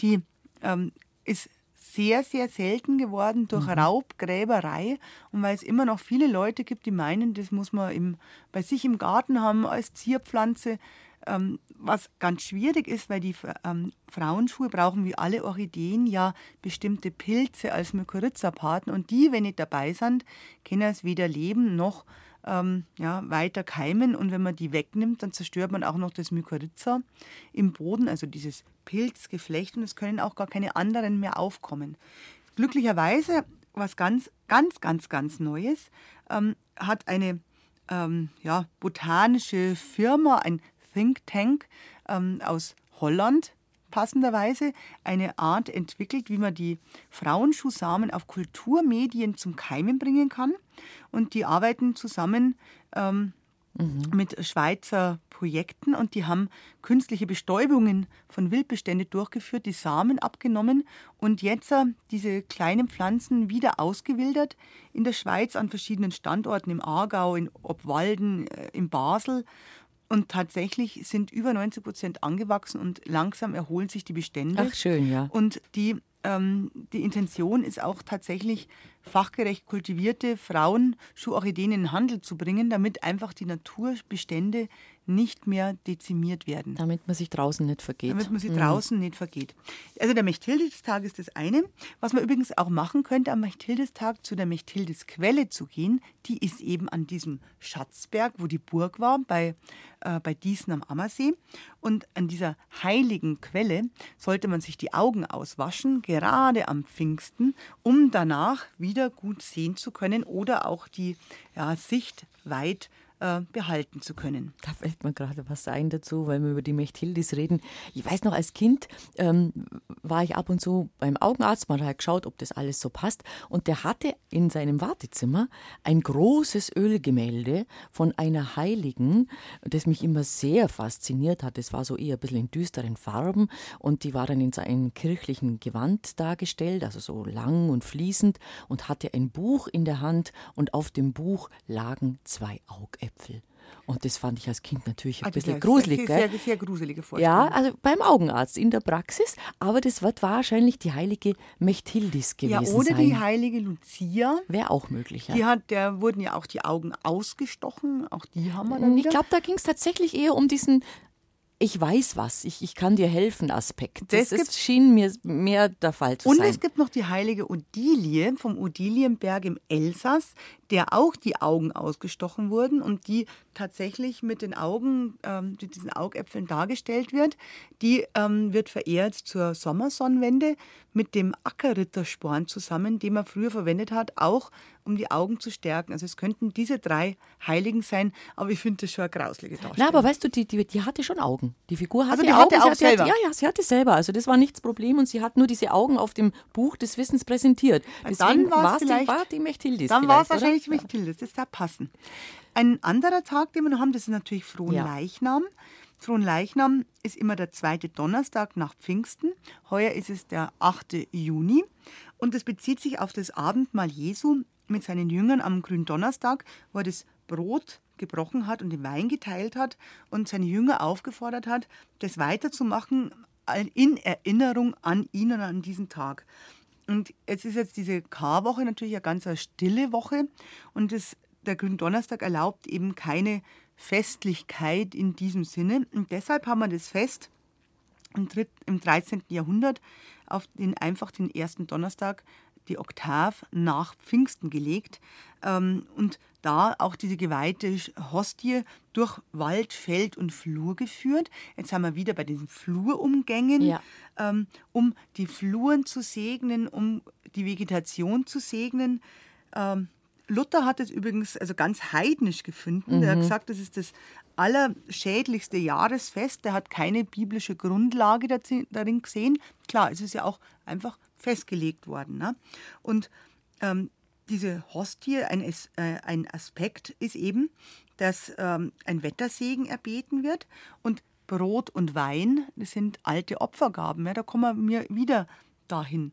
Die ähm, ist sehr, sehr selten geworden durch mhm. Raubgräberei und weil es immer noch viele Leute gibt, die meinen, das muss man im, bei sich im Garten haben als Zierpflanze. Ähm, was ganz schwierig ist, weil die ähm, Frauenschuhe brauchen wie alle Orchideen ja bestimmte Pilze als Mykorrhiza-Paten und die, wenn nicht dabei sind, können es weder leben noch ähm, ja, weiter keimen und wenn man die wegnimmt, dann zerstört man auch noch das Mykorrhiza im Boden, also dieses Pilzgeflecht und es können auch gar keine anderen mehr aufkommen. Glücklicherweise, was ganz, ganz, ganz, ganz Neues, ähm, hat eine ähm, ja, botanische Firma, ein Think Tank ähm, aus Holland passenderweise eine Art entwickelt, wie man die Frauenschuhsamen auf Kulturmedien zum Keimen bringen kann. Und die arbeiten zusammen ähm, mhm. mit Schweizer Projekten und die haben künstliche Bestäubungen von Wildbestände durchgeführt, die Samen abgenommen und jetzt äh, diese kleinen Pflanzen wieder ausgewildert in der Schweiz an verschiedenen Standorten, im Aargau, in Obwalden, äh, in Basel und tatsächlich sind über 90 Prozent angewachsen und langsam erholen sich die Bestände. Ach, schön, ja. Und die, ähm, die Intention ist auch tatsächlich, fachgerecht kultivierte Frauenschuhorchideen in den Handel zu bringen, damit einfach die Naturbestände nicht mehr dezimiert werden. Damit man sich draußen nicht vergeht. Damit man sich mhm. draußen nicht vergeht. Also der Mechthildestag ist das eine. Was man übrigens auch machen könnte, am Mechthildestag zu der Mechthildesquelle zu gehen, die ist eben an diesem Schatzberg, wo die Burg war, bei, äh, bei Diesen am Ammersee. Und an dieser heiligen Quelle sollte man sich die Augen auswaschen, gerade am Pfingsten, um danach wieder gut sehen zu können oder auch die ja, Sicht weit zu äh, behalten zu können. Da fällt mir gerade was ein dazu, weil wir über die Mechthildis reden. Ich weiß noch, als Kind ähm, war ich ab und zu beim Augenarzt, man hat geschaut, ob das alles so passt. Und der hatte in seinem Wartezimmer ein großes Ölgemälde von einer Heiligen, das mich immer sehr fasziniert hat. Das war so eher ein bisschen in düsteren Farben und die war dann in seinem kirchlichen Gewand dargestellt, also so lang und fließend und hatte ein Buch in der Hand und auf dem Buch lagen zwei Augäpfel. Äpfel. Und das fand ich als Kind natürlich ein also bisschen gruselig. Sehr, sehr, sehr gruselige Vorstellung. Ja, also beim Augenarzt in der Praxis. Aber das wird wahrscheinlich die heilige Mechthildis gewesen Ja, oder sein. die heilige Lucia. Wäre auch möglich, ja. Die hat, der wurden ja auch die Augen ausgestochen. Auch die haben wir dann Ich glaube, da ging es tatsächlich eher um diesen ich weiß was, ich, ich kann dir helfen Aspekt. Das, das ist, schien mir mehr der Fall zu und sein. Und es gibt noch die heilige Odilie vom Odilienberg im Elsass, der auch die Augen ausgestochen wurden und die tatsächlich mit den Augen, ähm, mit diesen Augäpfeln dargestellt wird. Die ähm, wird verehrt zur Sommersonnenwende mit dem Ackerrittersporn zusammen, den man früher verwendet hat, auch um die Augen zu stärken. Also es könnten diese drei Heiligen sein, aber ich finde das schon eine grauslige Darstellung. Na, aber weißt du, die, die, die hatte schon Augen. Die Figur hatte also die Augen. Hatte auch sie selber. Hatte, ja, ja, sie hatte selber. Also das war nichts Problem und sie hat nur diese Augen auf dem Buch des Wissens präsentiert. Deswegen war es die, war die Mechthildis. Dann war es wahrscheinlich oder? Mechthildis, das da passen. Ein anderer Tag, den wir noch haben, das ist natürlich Frohenleichnam. Ja. Frohenleichnam ist immer der zweite Donnerstag nach Pfingsten. Heuer ist es der 8. Juni. Und es bezieht sich auf das Abendmahl Jesu mit seinen Jüngern am Gründonnerstag, wo er das Brot gebrochen hat und den Wein geteilt hat und seine Jünger aufgefordert hat, das weiterzumachen in Erinnerung an ihn und an diesen Tag. Und jetzt ist jetzt diese Karwoche natürlich eine ganz stille Woche und das, der Gründonnerstag erlaubt eben keine Festlichkeit in diesem Sinne. Und deshalb haben wir das Fest im 13. Jahrhundert auf den einfach den ersten Donnerstag die Oktav nach Pfingsten gelegt ähm, und da auch diese geweihte Hostie durch Wald, Feld und Flur geführt. Jetzt haben wir wieder bei diesen Flurumgängen, ja. ähm, um die Fluren zu segnen, um die Vegetation zu segnen. Ähm, Luther hat es übrigens also ganz heidnisch gefunden. Mhm. Er hat gesagt, das ist das allerschädlichste Jahresfest. Der hat keine biblische Grundlage darin gesehen. Klar, es ist ja auch einfach festgelegt worden. Ne? Und ähm, diese Hostie, ein, äh, ein, Aspekt ist eben, dass ähm, ein Wettersegen erbeten wird und Brot und Wein, das sind alte Opfergaben. Ja, da kommen wir wieder dahin.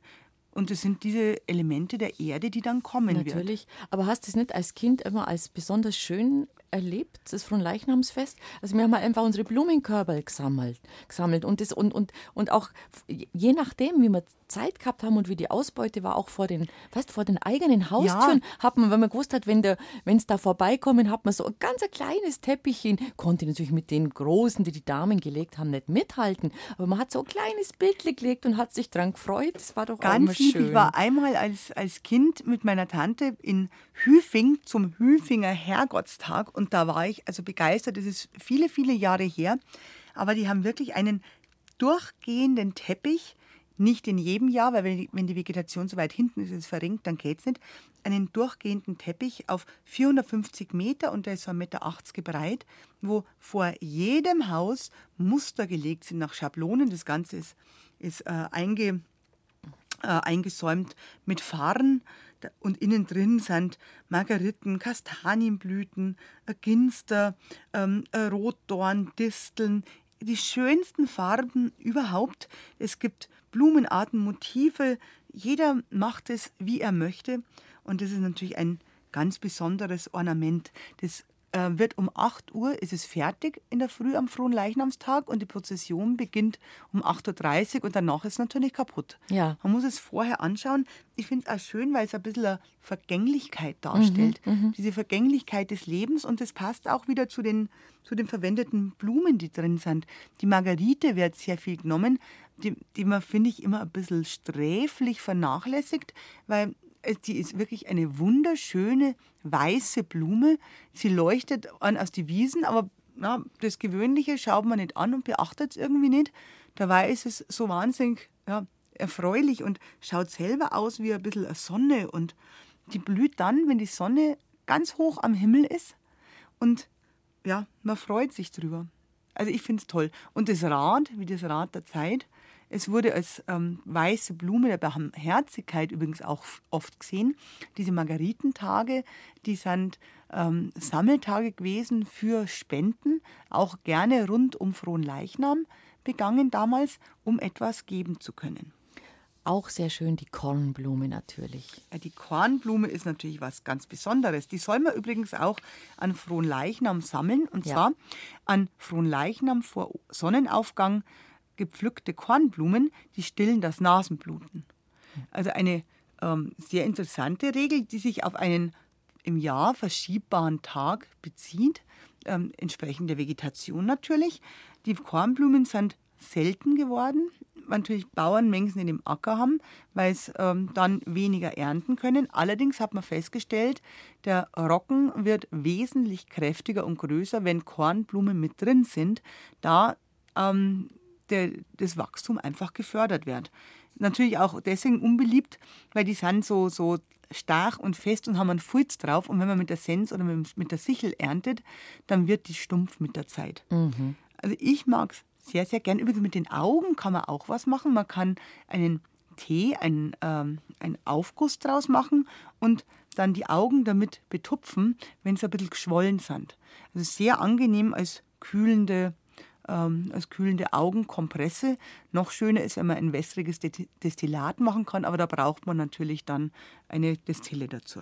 Und es sind diese Elemente der Erde, die dann kommen Natürlich. wird. Natürlich. Aber hast du es nicht als Kind immer als besonders schön erlebt, das Fronleichnamsfest. Also wir haben einfach unsere Blumenkörper gesammelt, gesammelt und, das, und, und, und auch je nachdem, wie wir Zeit gehabt haben und wie die Ausbeute war, auch vor den, fast vor den eigenen Haustüren, ja. hat man, wenn man gewusst hat, wenn es da vorbeikommen, hat man so ein ganz ein kleines Teppichchen, konnte natürlich mit den großen, die die Damen gelegt haben, nicht mithalten, aber man hat so ein kleines Bild gelegt und hat sich dran gefreut. Das war doch ganz auch schön. Lieb. Ich war einmal als, als Kind mit meiner Tante in Hüfing zum Hüfinger Herrgottstag und da war ich also begeistert. Das ist viele, viele Jahre her. Aber die haben wirklich einen durchgehenden Teppich, nicht in jedem Jahr, weil wenn die Vegetation so weit hinten ist, ist es verringt, dann geht es nicht, einen durchgehenden Teppich auf 450 Meter und der ist so 1,80 Meter breit, wo vor jedem Haus Muster gelegt sind nach Schablonen. Das Ganze ist, ist äh, einge, äh, eingesäumt mit Farn und innen drin sind Margeriten, Kastanienblüten, Ginster, ähm, Rotdorn, Disteln, die schönsten Farben überhaupt. Es gibt Blumenarten, Motive. Jeder macht es, wie er möchte. Und das ist natürlich ein ganz besonderes Ornament. Das äh, wird um 8 Uhr, ist es fertig in der Früh am frohen Leichnamstag und die Prozession beginnt um 8.30 Uhr und danach ist es natürlich kaputt. Ja. Man muss es vorher anschauen. Ich finde es auch schön, weil es ein bisschen eine Vergänglichkeit darstellt. Mhm, mhm, Diese Vergänglichkeit des Lebens und das passt auch wieder zu den, zu den verwendeten Blumen, die drin sind. Die Margarite wird sehr viel genommen, die, die man, finde ich, immer ein bisschen sträflich vernachlässigt, weil die ist wirklich eine wunderschöne weiße Blume. Sie leuchtet an aus die Wiesen, aber na, das Gewöhnliche schaut man nicht an und beachtet es irgendwie nicht. Dabei ist es so wahnsinnig ja, erfreulich und schaut selber aus wie ein bisschen eine Sonne. Und die blüht dann, wenn die Sonne ganz hoch am Himmel ist. Und ja, man freut sich drüber. Also ich finde es toll. Und das Rad, wie das Rad der Zeit, es wurde als ähm, weiße Blume der Barmherzigkeit übrigens auch oft gesehen. Diese Margaritentage, die sind ähm, Sammeltage gewesen für Spenden, auch gerne rund um Frohen Leichnam begangen damals, um etwas geben zu können. Auch sehr schön die Kornblume natürlich. Die Kornblume ist natürlich was ganz Besonderes. Die soll man übrigens auch an Frohen Leichnam sammeln. Und ja. zwar an Frohen Leichnam vor Sonnenaufgang gepflückte Kornblumen, die stillen das Nasenbluten. Also eine ähm, sehr interessante Regel, die sich auf einen im Jahr verschiebbaren Tag bezieht, ähm, entsprechend der Vegetation natürlich. Die Kornblumen sind selten geworden, natürlich Bauernmengen in dem Acker haben, weil es ähm, dann weniger ernten können. Allerdings hat man festgestellt, der Rocken wird wesentlich kräftiger und größer, wenn Kornblumen mit drin sind, da ähm, der, das Wachstum einfach gefördert wird. Natürlich auch deswegen unbeliebt, weil die sind so, so stark und fest und haben einen Fulz drauf. Und wenn man mit der Sens oder mit, der Sichel erntet, dann wird die stumpf mit der Zeit. Mhm. Also ich mag es sehr, sehr gern. Übrigens mit den Augen kann man auch was machen. Man kann einen Tee, einen, ähm, einen Aufguss draus machen und dann die Augen damit betupfen, wenn sie ein bisschen geschwollen sind. Also sehr angenehm als kühlende ähm, als kühlende Augenkompresse. Noch schöner ist, wenn man ein wässriges Destillat machen kann, aber da braucht man natürlich dann eine Destille dazu.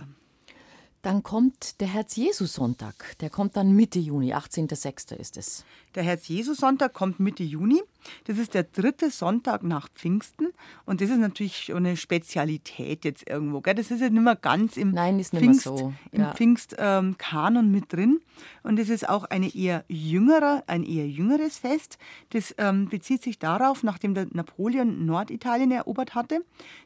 Dann kommt der Herz-Jesus-Sonntag. Der kommt dann Mitte Juni, 18.06. ist es. Der Herz-Jesus-Sonntag kommt Mitte Juni. Das ist der dritte Sonntag nach Pfingsten und das ist natürlich schon eine Spezialität jetzt irgendwo. Gell? Das ist ja nicht mehr ganz im Nein, ist Pfingst, so. im Ja. Pfingstkanon ähm, mit drin. Und es ist auch eine eher jüngere, ein eher jüngeres Fest. Das ähm, bezieht sich darauf, nachdem der Napoleon Norditalien erobert hatte.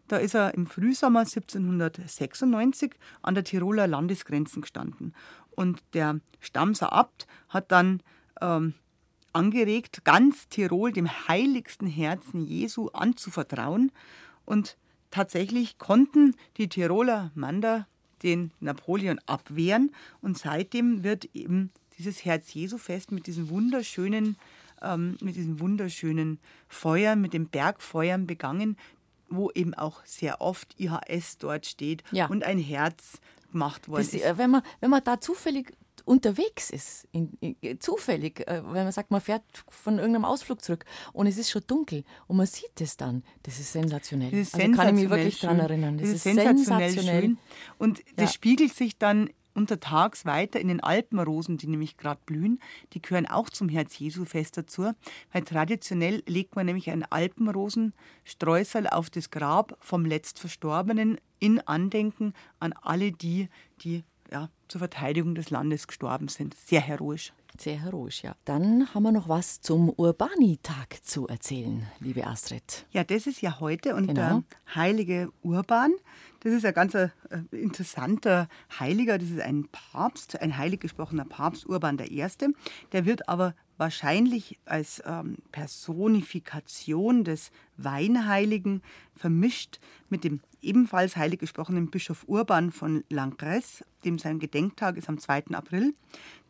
Da ist er im Frühsommer 1796 an der Tiroler Landesgrenzen gestanden. Und der Stamser Abt hat dann ähm, angeregt, ganz Tirol dem heiligsten Herzen Jesu anzuvertrauen. Und tatsächlich konnten die Tiroler Mander den Napoleon abwehren. Und seitdem wird eben dieses Herz-Jesu-Fest mit diesen wunderschönen, ähm, mit diesen wunderschönen Feuern, mit den Bergfeuern begangen, wo eben auch sehr oft IHS dort steht Ja. und ein Herz gemacht worden Das, ist. äh, wenn, man, wenn man da zufällig unterwegs ist, in, in, zufällig, äh, wenn man sagt, man fährt von irgendeinem Ausflug zurück und es ist schon dunkel und man sieht es dann, das ist sensationell. Das ist also kann ich mich sensationell wirklich schön. dran erinnern. Das, ist sensationell, sensationell. schön. Und das Ja. spiegelt sich dann untertags weiter in den Alpenrosen, die nämlich gerade blühen. Die gehören auch zum Herz-Jesu-Fest dazu, weil traditionell legt man nämlich ein Alpenrosenstreusel auf das Grab vom Letztverstorbenen in Andenken an alle die, die zur Verteidigung des Landes gestorben sind. Sehr heroisch. Sehr heroisch, ja. Dann haben wir noch was zum Urbani-Tag zu erzählen, liebe Astrid. Ja, das ist ja heute und Genau. der heilige Urban, das ist ein ganz äh, interessanter Heiliger, das ist ein Papst, ein heilig gesprochener Papst, Urban I. Der wird aber wahrscheinlich als ähm, Personifikation des Weinheiligen vermischt mit dem ebenfalls heilig gesprochenen Bischof Urban von Langres, dem sein Gedenktag ist am 2. April.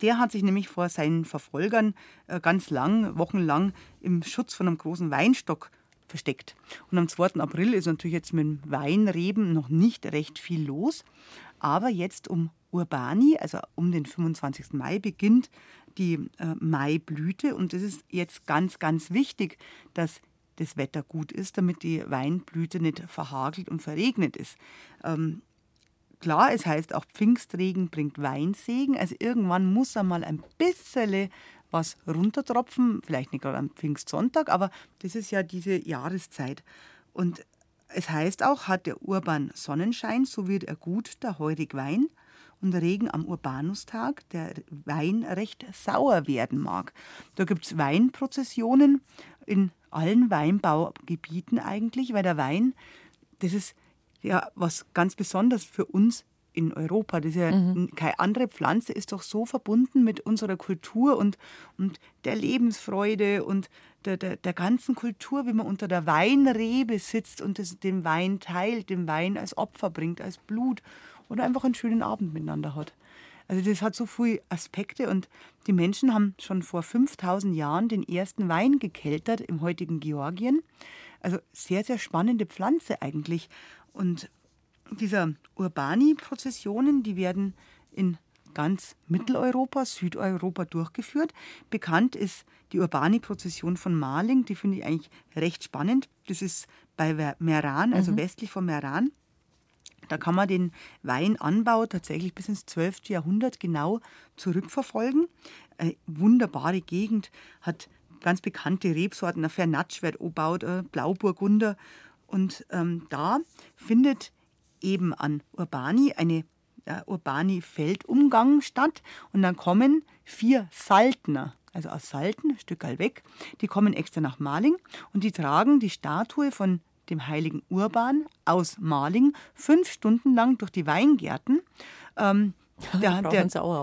Der hat sich nämlich vor seinen Verfolgern äh, ganz lang, wochenlang im Schutz von einem großen Weinstock versteckt. Und am 2. April ist natürlich jetzt mit dem Weinreben noch nicht recht viel los. Aber jetzt um Urbani, also um den 25. Mai, beginnt die äh, Maiblüte. Und es ist jetzt ganz, ganz wichtig, dass das Wetter gut ist, damit die Weinblüte nicht verhagelt und verregnet ist. Ähm, klar, es heißt auch Pfingstregen bringt Weinsegen. Also irgendwann muss einmal ein bisschen was runtertropfen. Vielleicht nicht gerade am Pfingstsonntag, aber das ist ja diese Jahreszeit. Und es heißt auch, hat der Urban Sonnenschein, so wird er gut, der heurig Wein. Und Regen am Urbanustag, der Wein recht sauer werden mag. Da gibt es Weinprozessionen in allen Weinbaugebieten eigentlich, weil der Wein, das ist ja was ganz Besonderes für uns in Europa. Das ist ja keine andere Pflanze ist doch so verbunden mit unserer Kultur und, und der Lebensfreude und der, der, der ganzen Kultur, wie man unter der Weinrebe sitzt und das, den Wein teilt, den Wein als Opfer bringt, als Blut oder einfach einen schönen Abend miteinander hat. Also das hat so viele Aspekte und die Menschen haben schon vor 5000 Jahren den ersten Wein gekeltert im heutigen Georgien. Also sehr, sehr spannende Pflanze eigentlich. Und dieser Urbani-Prozessionen, die werden in ganz Mitteleuropa, Südeuropa durchgeführt. Bekannt ist die Urbani-Prozession von Marling, die finde ich eigentlich recht spannend. Das ist bei Meran, also westlich von Meran. Da kann man den Weinanbau tatsächlich bis ins 12. Jahrhundert genau zurückverfolgen. Eine wunderbare Gegend, hat ganz bekannte Rebsorten, ein Fernatsch wird ein Blauburgunder. Und ähm, da findet eben an Urbani eine äh, Urbani-Feldumgang statt. Und dann kommen vier Saltner, also aus Salten, ein Stück weg, die kommen extra nach Maling und die tragen die Statue von dem heiligen Urban aus Maling fünf Stunden lang durch die Weingärten. Ähm,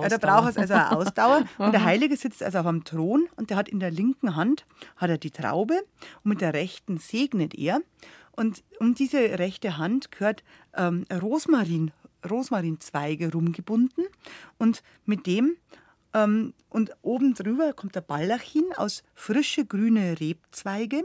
der, da braucht es also eine Ausdauer. und der Heilige sitzt also auf einem Thron und der hat in der linken Hand hat er die Traube und mit der rechten segnet er. Und um diese rechte Hand gehört ähm, Rosmarin, Rosmarinzweige rumgebunden und mit dem ähm, und oben drüber kommt der Baldachin aus frische grüne Rebzweige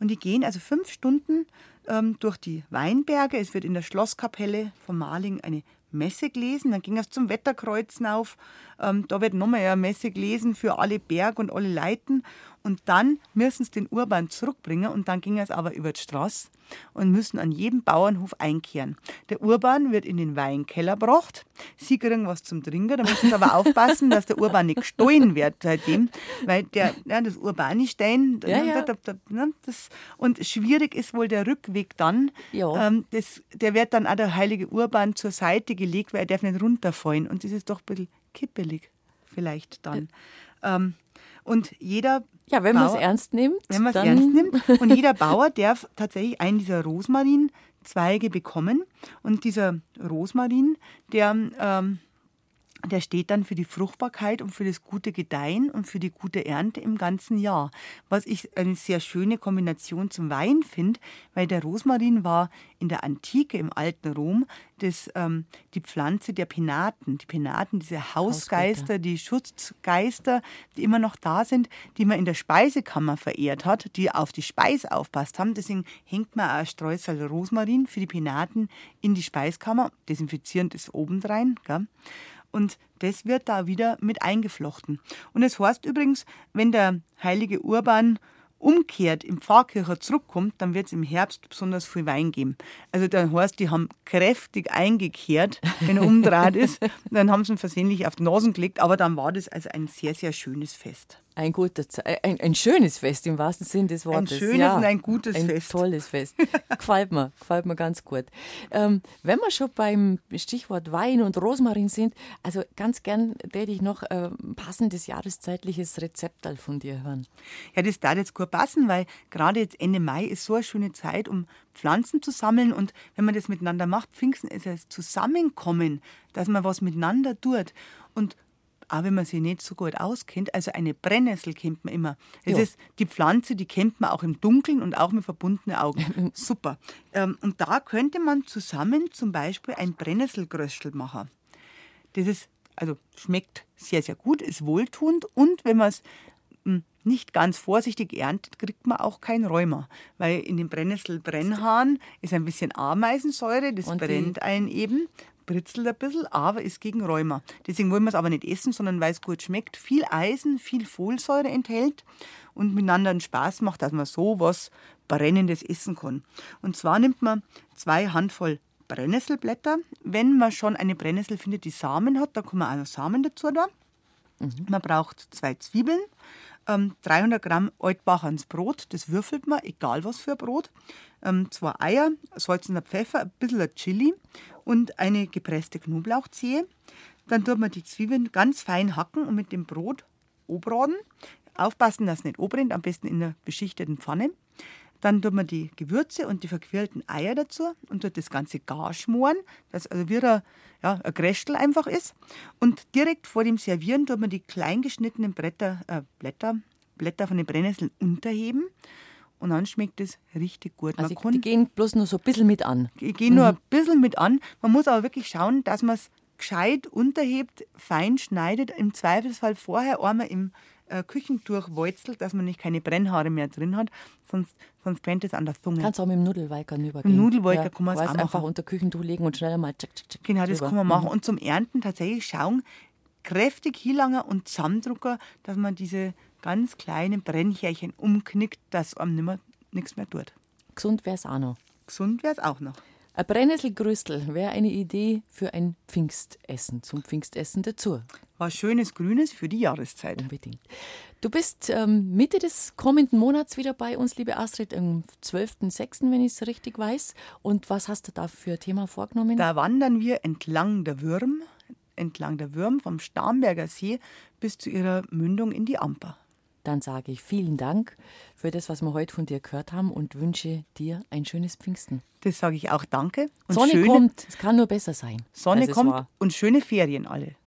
und die gehen also fünf Stunden ähm, durch die Weinberge. Es wird in der Schlosskapelle von Maling eine Messe gelesen, dann ging es zum Wetterkreuzen auf. Ähm, da wird nochmal eine Messe gelesen für alle Berg und alle Leiten. Und dann müssen sie den Urban zurückbringen und dann ging es aber über die Straße und müssen an jedem Bauernhof einkehren. Der Urban wird in den Weinkeller gebracht. Sie kriegen was zum Trinken, da müssen sie aber aufpassen, dass der Urban nicht gestohlen wird seitdem, weil der, ja, das Urbani stehen, Ja, ja. das, und schwierig ist wohl der Rückweg dann. Ja. Ähm, das, der wird dann auch der heilige Urban zur Seite gelegt, weil er darf nicht runterfallen und das ist doch ein bisschen kippelig vielleicht dann. Ähm, und jeder Ja, wenn man es Bauer- ernst nimmt, wenn man es ernst nimmt. Und jeder Bauer darf tatsächlich einen dieser Rosmarinzweige bekommen. Und dieser Rosmarin, der, ähm, der steht dann für die Fruchtbarkeit und für das gute Gedeihen und für die gute Ernte im ganzen Jahr. Was ich eine sehr schöne Kombination zum Wein finde, weil der Rosmarin war in der Antike, im alten Rom, das, ähm, die Pflanze der Penaten. Die Penaten, diese Hausgeister, die Schutzgeister, die immer noch da sind, die man in der Speisekammer verehrt hat, die auf die Speise aufpasst haben. Deswegen hängt man ein Streusel Rosmarin für die Penaten in die Speiskammer. Desinfizierend ist obendrein. Gell? Und das wird da wieder mit eingeflochten. Und es heißt übrigens, wenn der heilige Urban umkehrt im Pfarrkirche zurückkommt, dann wird es im Herbst besonders viel Wein geben. Also dann heißt, die haben kräftig eingekehrt, wenn er umdreht ist. Dann haben sie ihn versehentlich auf die Nasen gelegt, aber dann war das also ein sehr, sehr schönes Fest. Ein, guter, äh, ein, ein schönes Fest im wahrsten Sinn des Wortes. schönes ja, und ein gutes ein Fest. tolles Fest. gefällt mir, gefällt mir ganz gut. Ähm, wenn wir schon beim Stichwort Wein und Rosmarin sind, also ganz gern hätte ich noch äh, ein passendes jahreszeitliches Rezept von dir hören. Ja, das darf jetzt gut passen, weil gerade jetzt Ende Mai ist so eine schöne Zeit, um Pflanzen zu sammeln. Und wenn man das miteinander macht, Pfingsten ist das Zusammenkommen, dass man was miteinander tut. Und auch wenn man sich nicht so gut auskennt, also eine Brennnessel kennt man immer. Das Ja. ist die Pflanze, die kennt man auch im Dunkeln und auch mit verbundenen Augen. Super. Ähm, und da könnte man zusammen zum Beispiel ein Brennnesselgröstel machen. Das ist, also schmeckt sehr, sehr gut, ist wohltuend und wenn man es hm, nicht ganz vorsichtig erntet, kriegt man auch kein Rheuma. Weil in dem Brennnesselbrennhahn ist ein bisschen Ameisensäure, das Und brennt einen eben, britzelt ein bisschen, aber ist gegen Rheuma. Deswegen wollen wir es aber nicht essen, sondern weil es gut schmeckt, viel Eisen, viel Folsäure enthält und miteinander einen Spaß macht, dass man so was Brennendes essen kann. Und zwar nimmt man zwei Handvoll Brennnesselblätter. Wenn man schon eine Brennnessel findet, die Samen hat, dann kann man auch noch Samen dazu da. Man braucht zwei Zwiebeln, ähm, 300 Gramm Altbachans Brot, das würfelt man, egal was für ein Brot, ähm, zwei Eier, salzener Pfeffer, ein bisschen Chili und eine gepresste Knoblauchzehe. Dann tut man die Zwiebeln ganz fein hacken und mit dem Brot obraten. Aufpassen, dass es nicht obrennt, am besten in einer beschichteten Pfanne. Dann tut man die Gewürze und die verquirlten Eier dazu und tut das Ganze gar schmoren, dass also wie ein, ja, ein Grästel einfach ist. Und direkt vor dem Servieren tut man die klein geschnittenen Bretter, äh, Blätter, Blätter von den Brennnesseln unterheben. Und dann schmeckt es richtig gut. Also man kann die gehen bloß nur so ein bisschen mit an. ich gehe nur ein bisschen mit an. Man muss aber wirklich schauen, dass man es gescheit unterhebt, fein schneidet, im Zweifelsfall vorher einmal im äh, Küchentuch walzelt, dass man nicht keine Brennhaare mehr drin hat, sonst, sonst brennt es an der Zunge. Kannst auch mit dem Nudelwalkern übergehen. Mit dem Nudelwalker kann man es auch einfach unter Küchentuch legen und schnell mal tschick, tschick, tschick Genau, das drüber. kann man machen. Und zum Ernten tatsächlich schauen, kräftig hinlangen und zusammendrucken, dass man diese ganz kleinen Brennchärchen umknickt, dass einem nimmer nichts mehr tut. Gesund wäre es auch noch. Gesund wäre es auch noch. Ein Brennnesselgrüstel wäre eine Idee für ein Pfingstessen, zum Pfingstessen dazu. Was schönes Grünes für die Jahreszeit. Unbedingt. Du bist ähm, Mitte des kommenden Monats wieder bei uns, liebe Astrid, am 12.06., wenn ich es richtig weiß. Und was hast du da für Thema vorgenommen? Da wandern wir entlang der Würm, entlang der Würm vom Starnberger See bis zu ihrer Mündung in die Amper. Dann sage ich vielen Dank für das, was wir heute von dir gehört haben und wünsche dir ein schönes Pfingsten. Das sage ich auch danke. Und Sonne schöne, kommt, es kann nur besser sein. Sonne als es kommt und schöne Ferien alle.